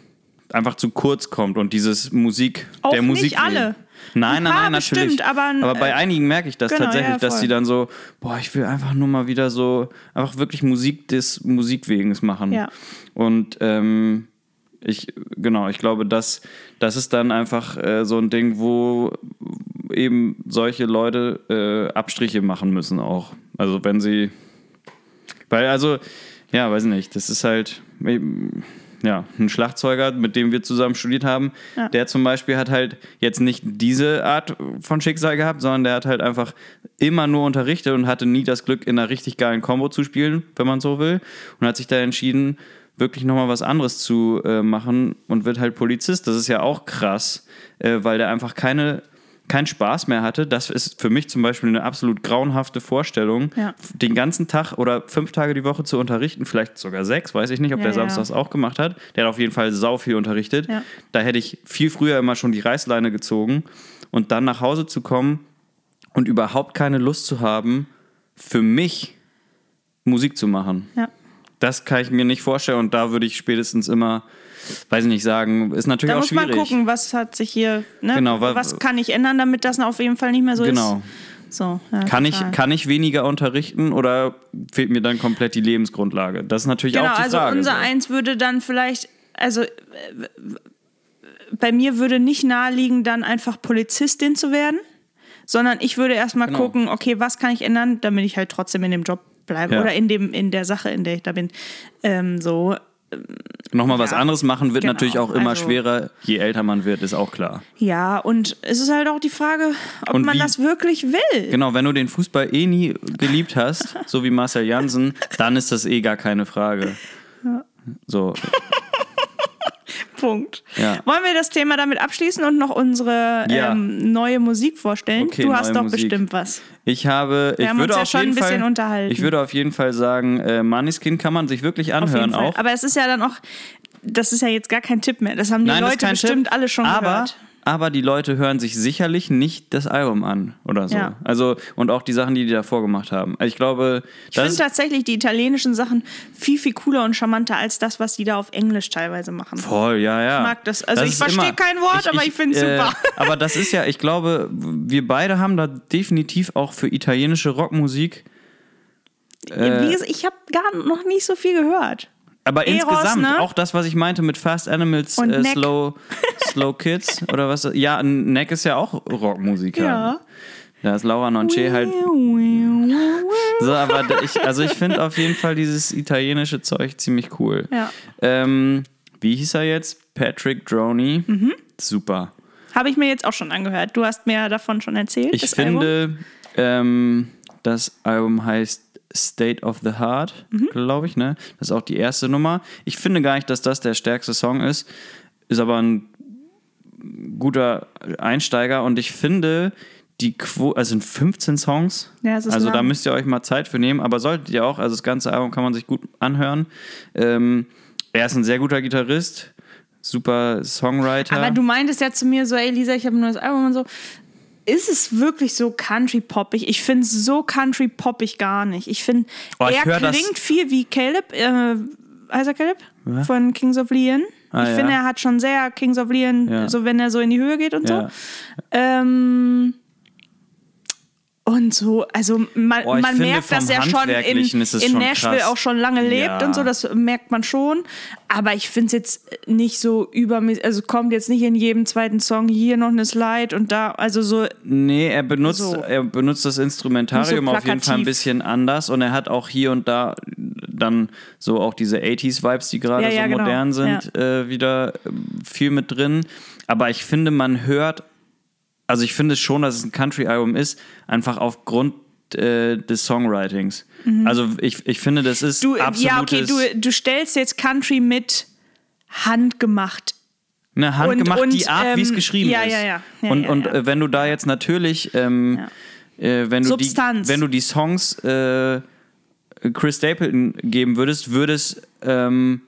einfach zu kurz kommt und dieses Musik, Auch der nicht Musik. alle. Nein, Ein nein, nein, natürlich. bestimmt, aber, bei äh, einigen merke ich das genau, tatsächlich, ja, dass die dann so, boah, ich will einfach nur mal wieder so, einfach wirklich Musik des Musikwegens machen. Ja. Und ähm, ich, genau, ich glaube, das, das ist dann einfach äh, so ein Ding, wo eben solche Leute äh, Abstriche machen müssen auch. Also wenn sie, weil also, ja, weiß nicht, das ist halt, ähm, ja, ein Schlagzeuger, mit dem wir zusammen studiert haben, Ja. der zum Beispiel hat halt jetzt nicht diese Art von Schicksal gehabt, sondern der hat halt einfach immer nur unterrichtet und hatte nie das Glück, in einer richtig geilen Combo zu spielen, wenn man so will. Und hat sich da entschieden, wirklich nochmal was anderes zu äh, machen und wird halt Polizist. Das ist ja auch krass, äh, weil der einfach keine keinen Spaß mehr hatte. Das ist für mich zum Beispiel eine absolut grauenhafte Vorstellung, Ja. den ganzen Tag oder fünf Tage die Woche zu unterrichten, vielleicht sogar sechs, weiß ich nicht, ob Ja, der ja. samstags auch gemacht hat. Der hat auf jeden Fall sau viel unterrichtet. Ja. Da hätte ich viel früher immer schon die Reißleine gezogen und dann nach Hause zu kommen und überhaupt keine Lust zu haben, für mich Musik zu machen. Ja. Das kann ich mir nicht vorstellen und da würde ich spätestens immer, weiß ich nicht, sagen, ist natürlich Da auch muss man schwierig. gucken, was hat sich hier, ne? Genau, wa- was kann ich ändern, damit das auf jeden Fall nicht mehr so Genau. ist. So, ja, Kann ich, kann ich weniger unterrichten oder fehlt mir dann komplett die Lebensgrundlage? Das ist natürlich Genau, auch die also Frage. unser so. eins würde dann vielleicht, also äh, bei mir würde nicht naheliegen, dann einfach Polizistin zu werden, sondern ich würde erstmal Genau. gucken, okay, was kann ich ändern, damit ich halt trotzdem in dem Job bleibe Ja. oder in, dem, in der Sache, in der ich da bin. Ähm, so, Nochmal was Ja, anderes machen wird genau, natürlich auch immer also- schwerer, je älter man wird, ist auch klar. ja, und es ist halt auch die Frage, ob Und man wie- das wirklich will. Genau, wenn du den Fußball eh nie geliebt hast, so wie Marcel Janssen, dann ist das eh gar keine Frage. So, Punkt. Ja. Wollen wir das Thema damit abschließen und noch unsere Ja. ähm, neue Musik vorstellen? Okay, du hast doch Musik. bestimmt was. ich habe, ich haben würde uns ja auf schon jeden ein bisschen Fall, unterhalten. ich würde auf jeden Fall sagen, äh, Maniskin kann man sich wirklich anhören auch. Aber es ist ja dann auch, das ist ja jetzt gar kein Tipp mehr. Das haben die Nein, Leute bestimmt Tipp, alle schon aber, gehört. Aber die Leute hören sich sicherlich nicht das Album an oder so. Ja. Also, und auch die Sachen, die die davor gemacht haben. Also ich glaube, Ich das finde tatsächlich die italienischen Sachen viel, viel cooler und charmanter als das, was die da auf Englisch teilweise machen. Voll, ja, ja. Ich mag das. Also ich ist verstehe kein Wort, aber ich find's super. aber das ist ja, ich glaube, wir beide haben da definitiv auch für italienische Rockmusik, Wie gesagt, ich habe gar noch nicht so viel gehört. Aber Eros, insgesamt, ne? auch das, was ich meinte mit Fast Animals, äh. Slow, Slow Kids oder was. Ja, Neck ist ja auch Rockmusiker. Ja. Da ist Laura Nonce halt So, aber ich, also ich finde auf jeden Fall dieses italienische Zeug ziemlich cool. Ja. Ähm, wie hieß er jetzt? Patrick Droney. Mhm. Super. Habe ich mir jetzt auch schon angehört. Du hast mir davon schon erzählt. Ich finde, ähm, das Album heißt State of the Heart, Mhm. glaube ich, ne? Das ist auch die erste Nummer. Ich finde gar nicht, dass das der stärkste Song ist. Ist aber ein guter Einsteiger und ich finde, die Quote, also sind 15 Songs. Ja, ist also da lang. müsst ihr euch mal Zeit für nehmen, aber solltet ihr auch. Also das ganze Album kann man sich gut anhören. Ähm, er ist ein sehr guter Gitarrist, super Songwriter. Aber du meintest ja zu mir so, ey Lisa, ich habe ein neues Album und so. Ist es wirklich so country-poppig? Ich finde es so country-poppig gar nicht. Ich finde, Oh, ich er klingt viel wie Caleb, äh, heißt er Caleb? Von Kings of Leon. Ah, ich ja. finde, er hat schon sehr Kings of Leon, Ja. so wenn er so in die Höhe geht und Ja. so. Ähm, und so, also man, Oh, man finde, merkt, dass er schon in, in schon Nashville krass. auch schon lange lebt Ja. und so, das merkt man schon. Aber ich finde es jetzt nicht so übermäßig, also kommt jetzt nicht in jedem zweiten Song hier noch eine Slide und da, also so, Nee, er benutzt, So. er benutzt das Instrumentarium So auf jeden Fall ein bisschen anders und er hat auch hier und da dann so auch diese 80s-Vibes, die gerade Ja, ja, so genau. modern sind, äh, wieder ähm, viel mit drin. Aber ich finde, man hört, also ich finde schon, dass es ein Country-Album ist, einfach aufgrund äh, des Songwritings. Also ich, ich finde, das ist Mhm. du, absolutes... ja, okay, du, du stellst jetzt Country mit handgemacht. eine handgemacht, und, die Art, wie es ähm, geschrieben ja, ist. ja, ja. Ja, und ja, und äh, wenn du da jetzt natürlich, ähm, äh, wenn, du die, Substanz. wenn du die Songs äh, Chris Stapleton geben würdest, würde es ähm,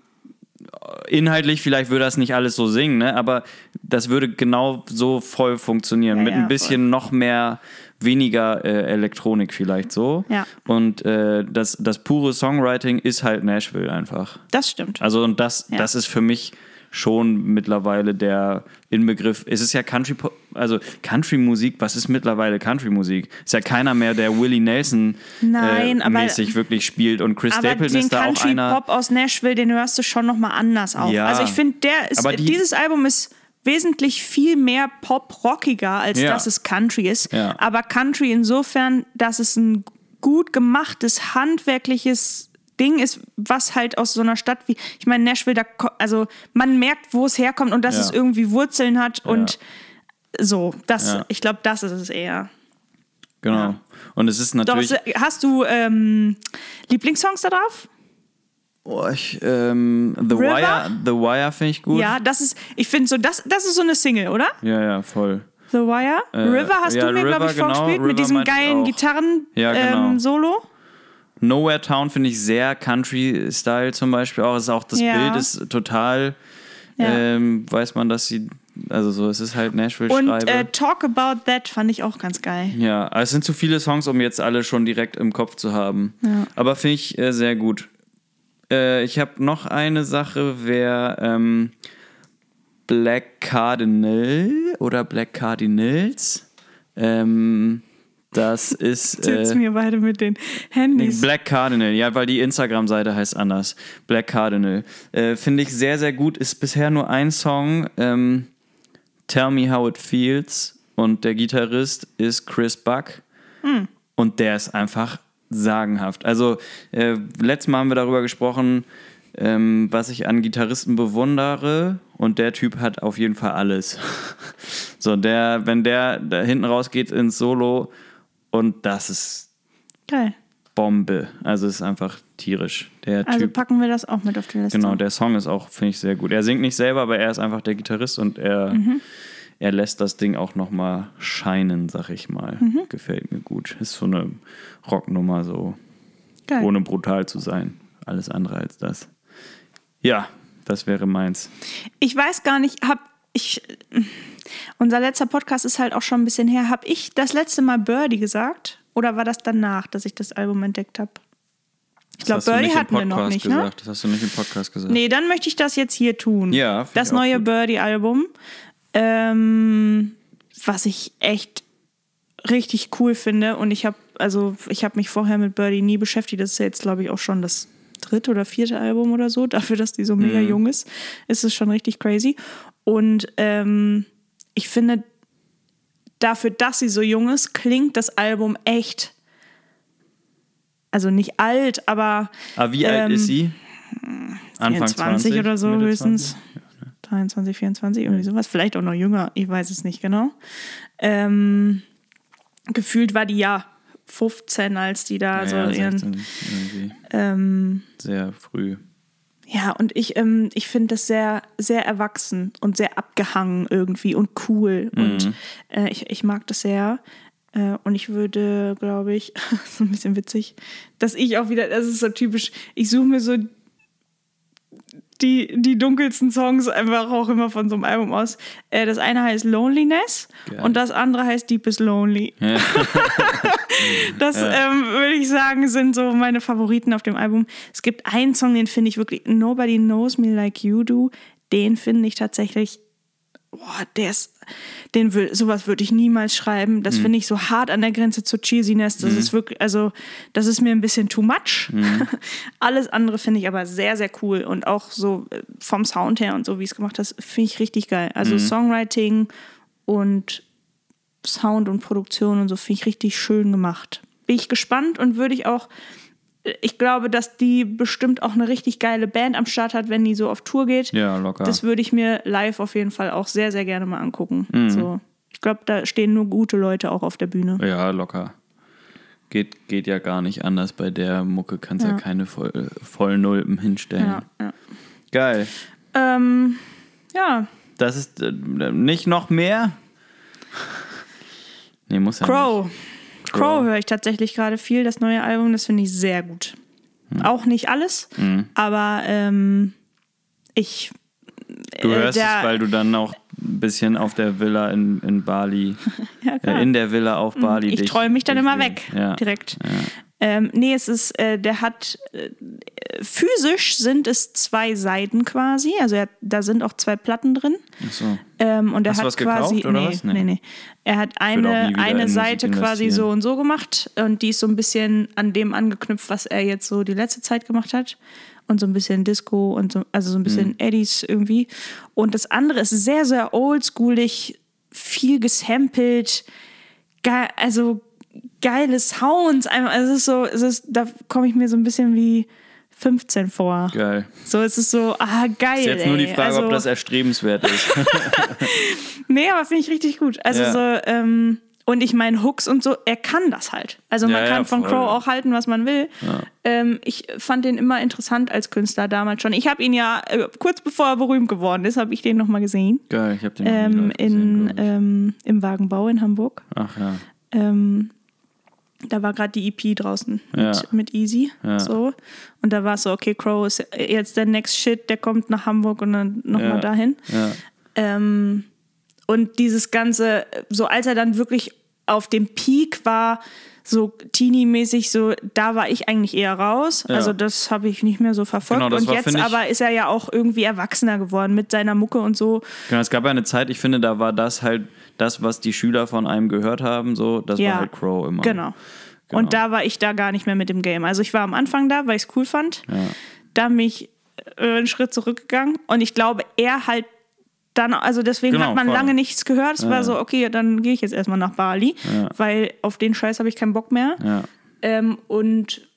inhaltlich, vielleicht würde das nicht alles so singen, ne? aber das würde genau so voll funktionieren. Ja, mit ja, ein bisschen voll. noch mehr, weniger äh, Elektronik vielleicht so. Ja. Und äh, das, das pure Songwriting ist halt Nashville einfach. Das stimmt. Also und das, Ja. das ist für mich schon mittlerweile der Inbegriff. Es ist ja Country, Pop- also Country-Musik, was ist mittlerweile Country-Musik? Ist ja keiner mehr, der Willie Nelson Nein, äh, aber- mäßig wirklich spielt und Chris Aber Stapleton den ist da auch einer. Country-Pop aus Nashville, den hörst du schon nochmal anders auch. Ja. Also ich finde, der ist, die- dieses Album ist wesentlich viel mehr pop-rockiger, als Ja. dass es Country ist. Ja. Aber Country insofern, dass es ein gut gemachtes, handwerkliches Ding ist, was halt aus so einer Stadt wie, ich meine, Nashville, da, also man merkt, wo es herkommt und dass Ja. es irgendwie Wurzeln hat und so, das, Ja. ich glaube, das ist es eher. Genau. Ja. Und es ist Doch, natürlich. hast du ähm, Lieblingssongs da drauf? Oh, ich, ähm, The River? Wire, The Wire finde ich gut. Ja, das ist, ich finde so, das, das ist so eine Single, oder? ja, ja, voll. The Wire. River hast ja, du mir, glaube ich, genau. vorgespielt mit River diesem meinte ich geilen auch. Gitarren Ja, genau. ähm, Solo. Nowhere Town finde ich sehr Country-Style zum Beispiel auch. Es ist auch das Ja. Bild ist total, Ja. ähm, weiß man, dass sie, also so, es ist halt Und Nashville-Schreibe. äh, Talk About That fand ich auch ganz geil. ja, es sind zu viele Songs, um jetzt alle schon direkt im Kopf zu haben. Ja. Aber finde ich äh, sehr gut. Äh, ich habe noch eine Sache, wäre ähm, Black Cardinal oder Black Cardinals. Ähm, das ist. Jetzt Äh, mir beide mit den Handys. Black Cardinal, ja, weil die Instagram-Seite heißt anders. Black Cardinal. Äh, Finde ich sehr, sehr gut. Ist bisher nur ein Song. Ähm, Tell Me How It Feels. Und der Gitarrist ist Chris Buck. Und der ist einfach sagenhaft. Also, äh, letztes Mal haben wir darüber gesprochen, ähm, was ich an Gitarristen bewundere. Und der Typ hat auf jeden Fall alles. so, der, wenn der da hinten rausgeht ins Solo und das ist Geil. Bombe. Also es ist einfach tierisch. Der Also Typ. packen wir das auch mit auf die Liste. Genau, der Song ist auch, finde ich, sehr gut. Er singt nicht selber, aber er ist einfach der Gitarrist und er, Mhm. er lässt das Ding auch nochmal scheinen, sag ich mal. Mhm. Gefällt mir gut. Ist so eine Rocknummer, so Geil. ohne brutal zu sein. Alles andere als das. Ja, das wäre meins. Ich weiß gar nicht, hab ich. Unser letzter Podcast ist halt auch schon ein bisschen her. Hab ich das letzte Mal Birdie gesagt? Oder war das danach, dass ich das Album entdeckt habe? Ich glaube, Birdie hatten wir noch nicht, ne? gesagt. Das hast du nicht im Podcast gesagt. Nee, dann möchte ich das jetzt hier tun. Ja, Das neue. Birdie-Album. Ähm, was ich echt richtig cool finde. Und ich habe also ich habe mich vorher mit Birdie nie beschäftigt. Das ist ja jetzt, glaube ich, auch schon das dritte oder vierte Album oder so. Dafür, dass die so mega Mhm. jung ist, ist es schon richtig crazy. Und ähm, ich finde, dafür, dass sie so jung ist, klingt das Album echt. Also nicht alt, aber Aber wie alt ähm, ist sie? Anfang 24 20, oder so Mitte höchstens. 20? 23, 24, irgendwie sowas. Vielleicht auch noch jünger, ich weiß es nicht genau. Ähm, gefühlt war die ja 15, als die da Ja, so ihren. 16 irgendwie Ähm, sehr früh. Ja, und ich, ähm, ich finde das sehr, sehr erwachsen und sehr abgehangen irgendwie und cool. Und äh, ich, ich mag das sehr. Äh, und ich würde, glaube ich, so ein bisschen witzig, dass ich auch wieder, das ist so typisch, ich suche mir so die, die dunkelsten Songs einfach auch immer von so einem Album aus. Äh, das eine heißt Loneliness Geil. und das andere heißt Deepest Lonely. das ähm, würde ich sagen, sind so meine Favoriten auf dem Album. Es gibt einen Song, den finde ich wirklich, Nobody Knows Me Like You Do. Den finde ich tatsächlich, boah, der ist, den will, sowas würde ich niemals schreiben. Das finde ich so hart an der Grenze zur Cheesiness. Das ist wirklich, also, das ist mir ein bisschen too much. Alles andere finde ich aber sehr, sehr cool und auch so äh, vom Sound her und so, wie es gemacht hast, finde ich richtig geil. Also Songwriting und Sound und Produktion und so finde ich richtig schön gemacht. Bin ich gespannt und würde ich auch, ich glaube, dass die bestimmt auch eine richtig geile Band am Start hat, wenn die so auf Tour geht. Ja, locker. Das würde ich mir live auf jeden Fall auch sehr, sehr gerne mal angucken. Mhm. So. Ich glaube, da stehen nur gute Leute auch auf der Bühne. Ja, locker. Geht, geht ja gar nicht anders. Bei der Mucke kannst du ja. Ja. keine voll, Vollnulpen hinstellen. Ja, ja. Geil. Ähm, ja, Das ist äh, nicht noch mehr? Nee, muss ja Crow. nicht. Crow, höre ich tatsächlich gerade viel, das neue Album, das finde ich sehr gut. Hm. Auch nicht alles, aber ähm, ich. Du äh, hörst der- es, weil du dann auch ein bisschen auf der Villa in, in Bali, Ja, äh, in der Villa auf Bali. ich träume mich dann immer weg, Ja. direkt. Ähm, nee, es ist, äh, der hat äh, physisch sind es zwei Seiten quasi, also er, da sind auch zwei Platten drin. Ach so. Ähm, und er Hast du hat was gekauft, quasi, oder nee, was? Nee. nee, nee. Er hat eine, eine Seite quasi so und so gemacht und die ist so ein bisschen an dem angeknüpft, was er jetzt so die letzte Zeit gemacht hat. Und so ein bisschen Disco und so, also so ein bisschen Mhm. Eddies irgendwie. Und das andere ist sehr, sehr oldschoolig, viel gesampelt, geil, also geile Sounds. Also es ist so, es ist, da komme ich mir so ein bisschen wie 15 vor. Geil. So, es ist so, ah, geil. Ist jetzt nur die ey. Frage, also, ob das erstrebenswert ist. Nee, aber finde ich richtig gut. Also Ja. so, ähm, und ich meine, Hooks und so, er kann das halt. Also man Ja, ja, kann von voll. Crow auch halten, was man will. Ähm, ich fand den immer interessant als Künstler damals schon. Ich habe ihn ja, äh, kurz bevor er berühmt geworden ist, habe ich den nochmal gesehen. Geil, ich habe den Ähm, gesehen, in, ähm, Im Wagenbau in Hamburg. Ach ja. Ähm, da war gerade die EP draußen Ja. mit, mit Easy. Ja. So. Und da war es so, okay, Crow ist jetzt der Next Shit, der kommt nach Hamburg und dann nochmal Ja. dahin. Ähm, und dieses Ganze, so als er dann wirklich auf dem Peak war, so Teenie-mäßig, so da war ich eigentlich eher raus. Ja. Also das habe ich nicht mehr so verfolgt. Genau, und war, jetzt aber ist er ja auch irgendwie erwachsener geworden mit seiner Mucke und so. Genau, es gab ja eine Zeit, ich finde, da war das halt das, was die Schüler von einem gehört haben, so, das Ja. war halt Crow immer. Genau. Genau. Und da war ich da gar nicht mehr mit dem Game. Also ich war am Anfang da, weil ich es cool fand. Da bin ich äh, einen Schritt zurückgegangen und ich glaube, er halt dann, also deswegen Genau, hat man voll. lange nichts gehört. Es war so, okay, dann gehe ich jetzt erstmal nach Bali, weil auf den Scheiß habe ich keinen Bock mehr. Ja. Ähm, und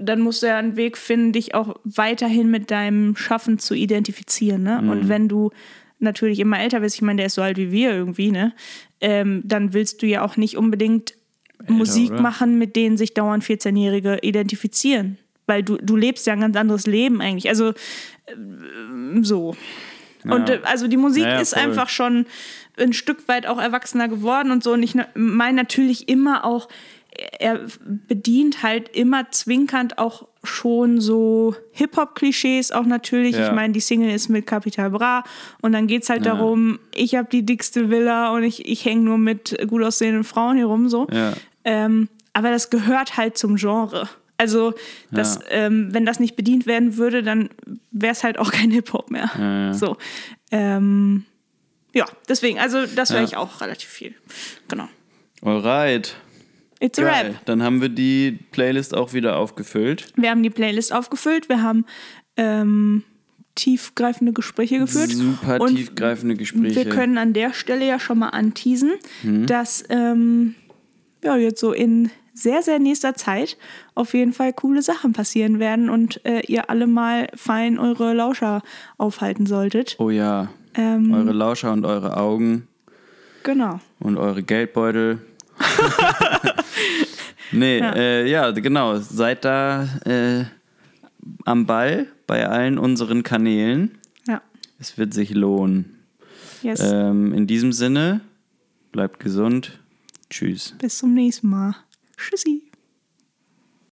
dann musst du ja einen Weg finden, dich auch weiterhin mit deinem Schaffen zu identifizieren. Ne? Mhm. Und wenn du natürlich immer älter bist, ich meine, der ist so alt wie wir irgendwie, ne? Ähm, dann willst du ja auch nicht unbedingt Musik oder? machen, mit denen sich dauernd 14-Jährige identifizieren. Weil du, du lebst ja ein ganz anderes Leben eigentlich. Also ähm, so. Und äh, also die Musik Ja, ja, ist einfach schon ein Stück weit auch erwachsener geworden und so. Und ich ne- meine natürlich immer auch, er bedient halt immer zwinkernd auch schon so Hip-Hop-Klischees auch natürlich. Ja. Ich meine, die Single ist mit Capital Bra und dann geht es halt darum, ich habe die dickste Villa und ich, ich hänge nur mit gut aussehenden Frauen hier rum so. Ja. Ähm, aber das gehört halt zum Genre. Also, das, ähm, wenn das nicht bedient werden würde, dann wäre es halt auch kein Hip-Hop mehr. ja. So. Ähm, ja, deswegen, also das höre Ja. ich auch relativ viel. Genau. Alright. It's a Geil. Rap. Dann haben wir die Playlist auch wieder aufgefüllt. Wir haben die Playlist aufgefüllt, wir haben ähm, tiefgreifende Gespräche geführt. Super Und tiefgreifende Gespräche. Wir können an der Stelle ja schon mal anteasen, Mhm. dass ähm, ja, jetzt so in sehr, sehr nächster Zeit auf jeden Fall coole Sachen passieren werden und äh, ihr alle mal fein eure Lauscher aufhalten solltet. Oh ja. Ähm, Eure Lauscher und eure Augen Genau. und eure Geldbeutel. nee, ja. Äh, ja, genau. Seid da äh, am Ball bei allen unseren Kanälen. Ja. Es wird sich lohnen. Yes. Ähm, in diesem Sinne, bleibt gesund. Tschüss. Bis zum nächsten Mal. 实习。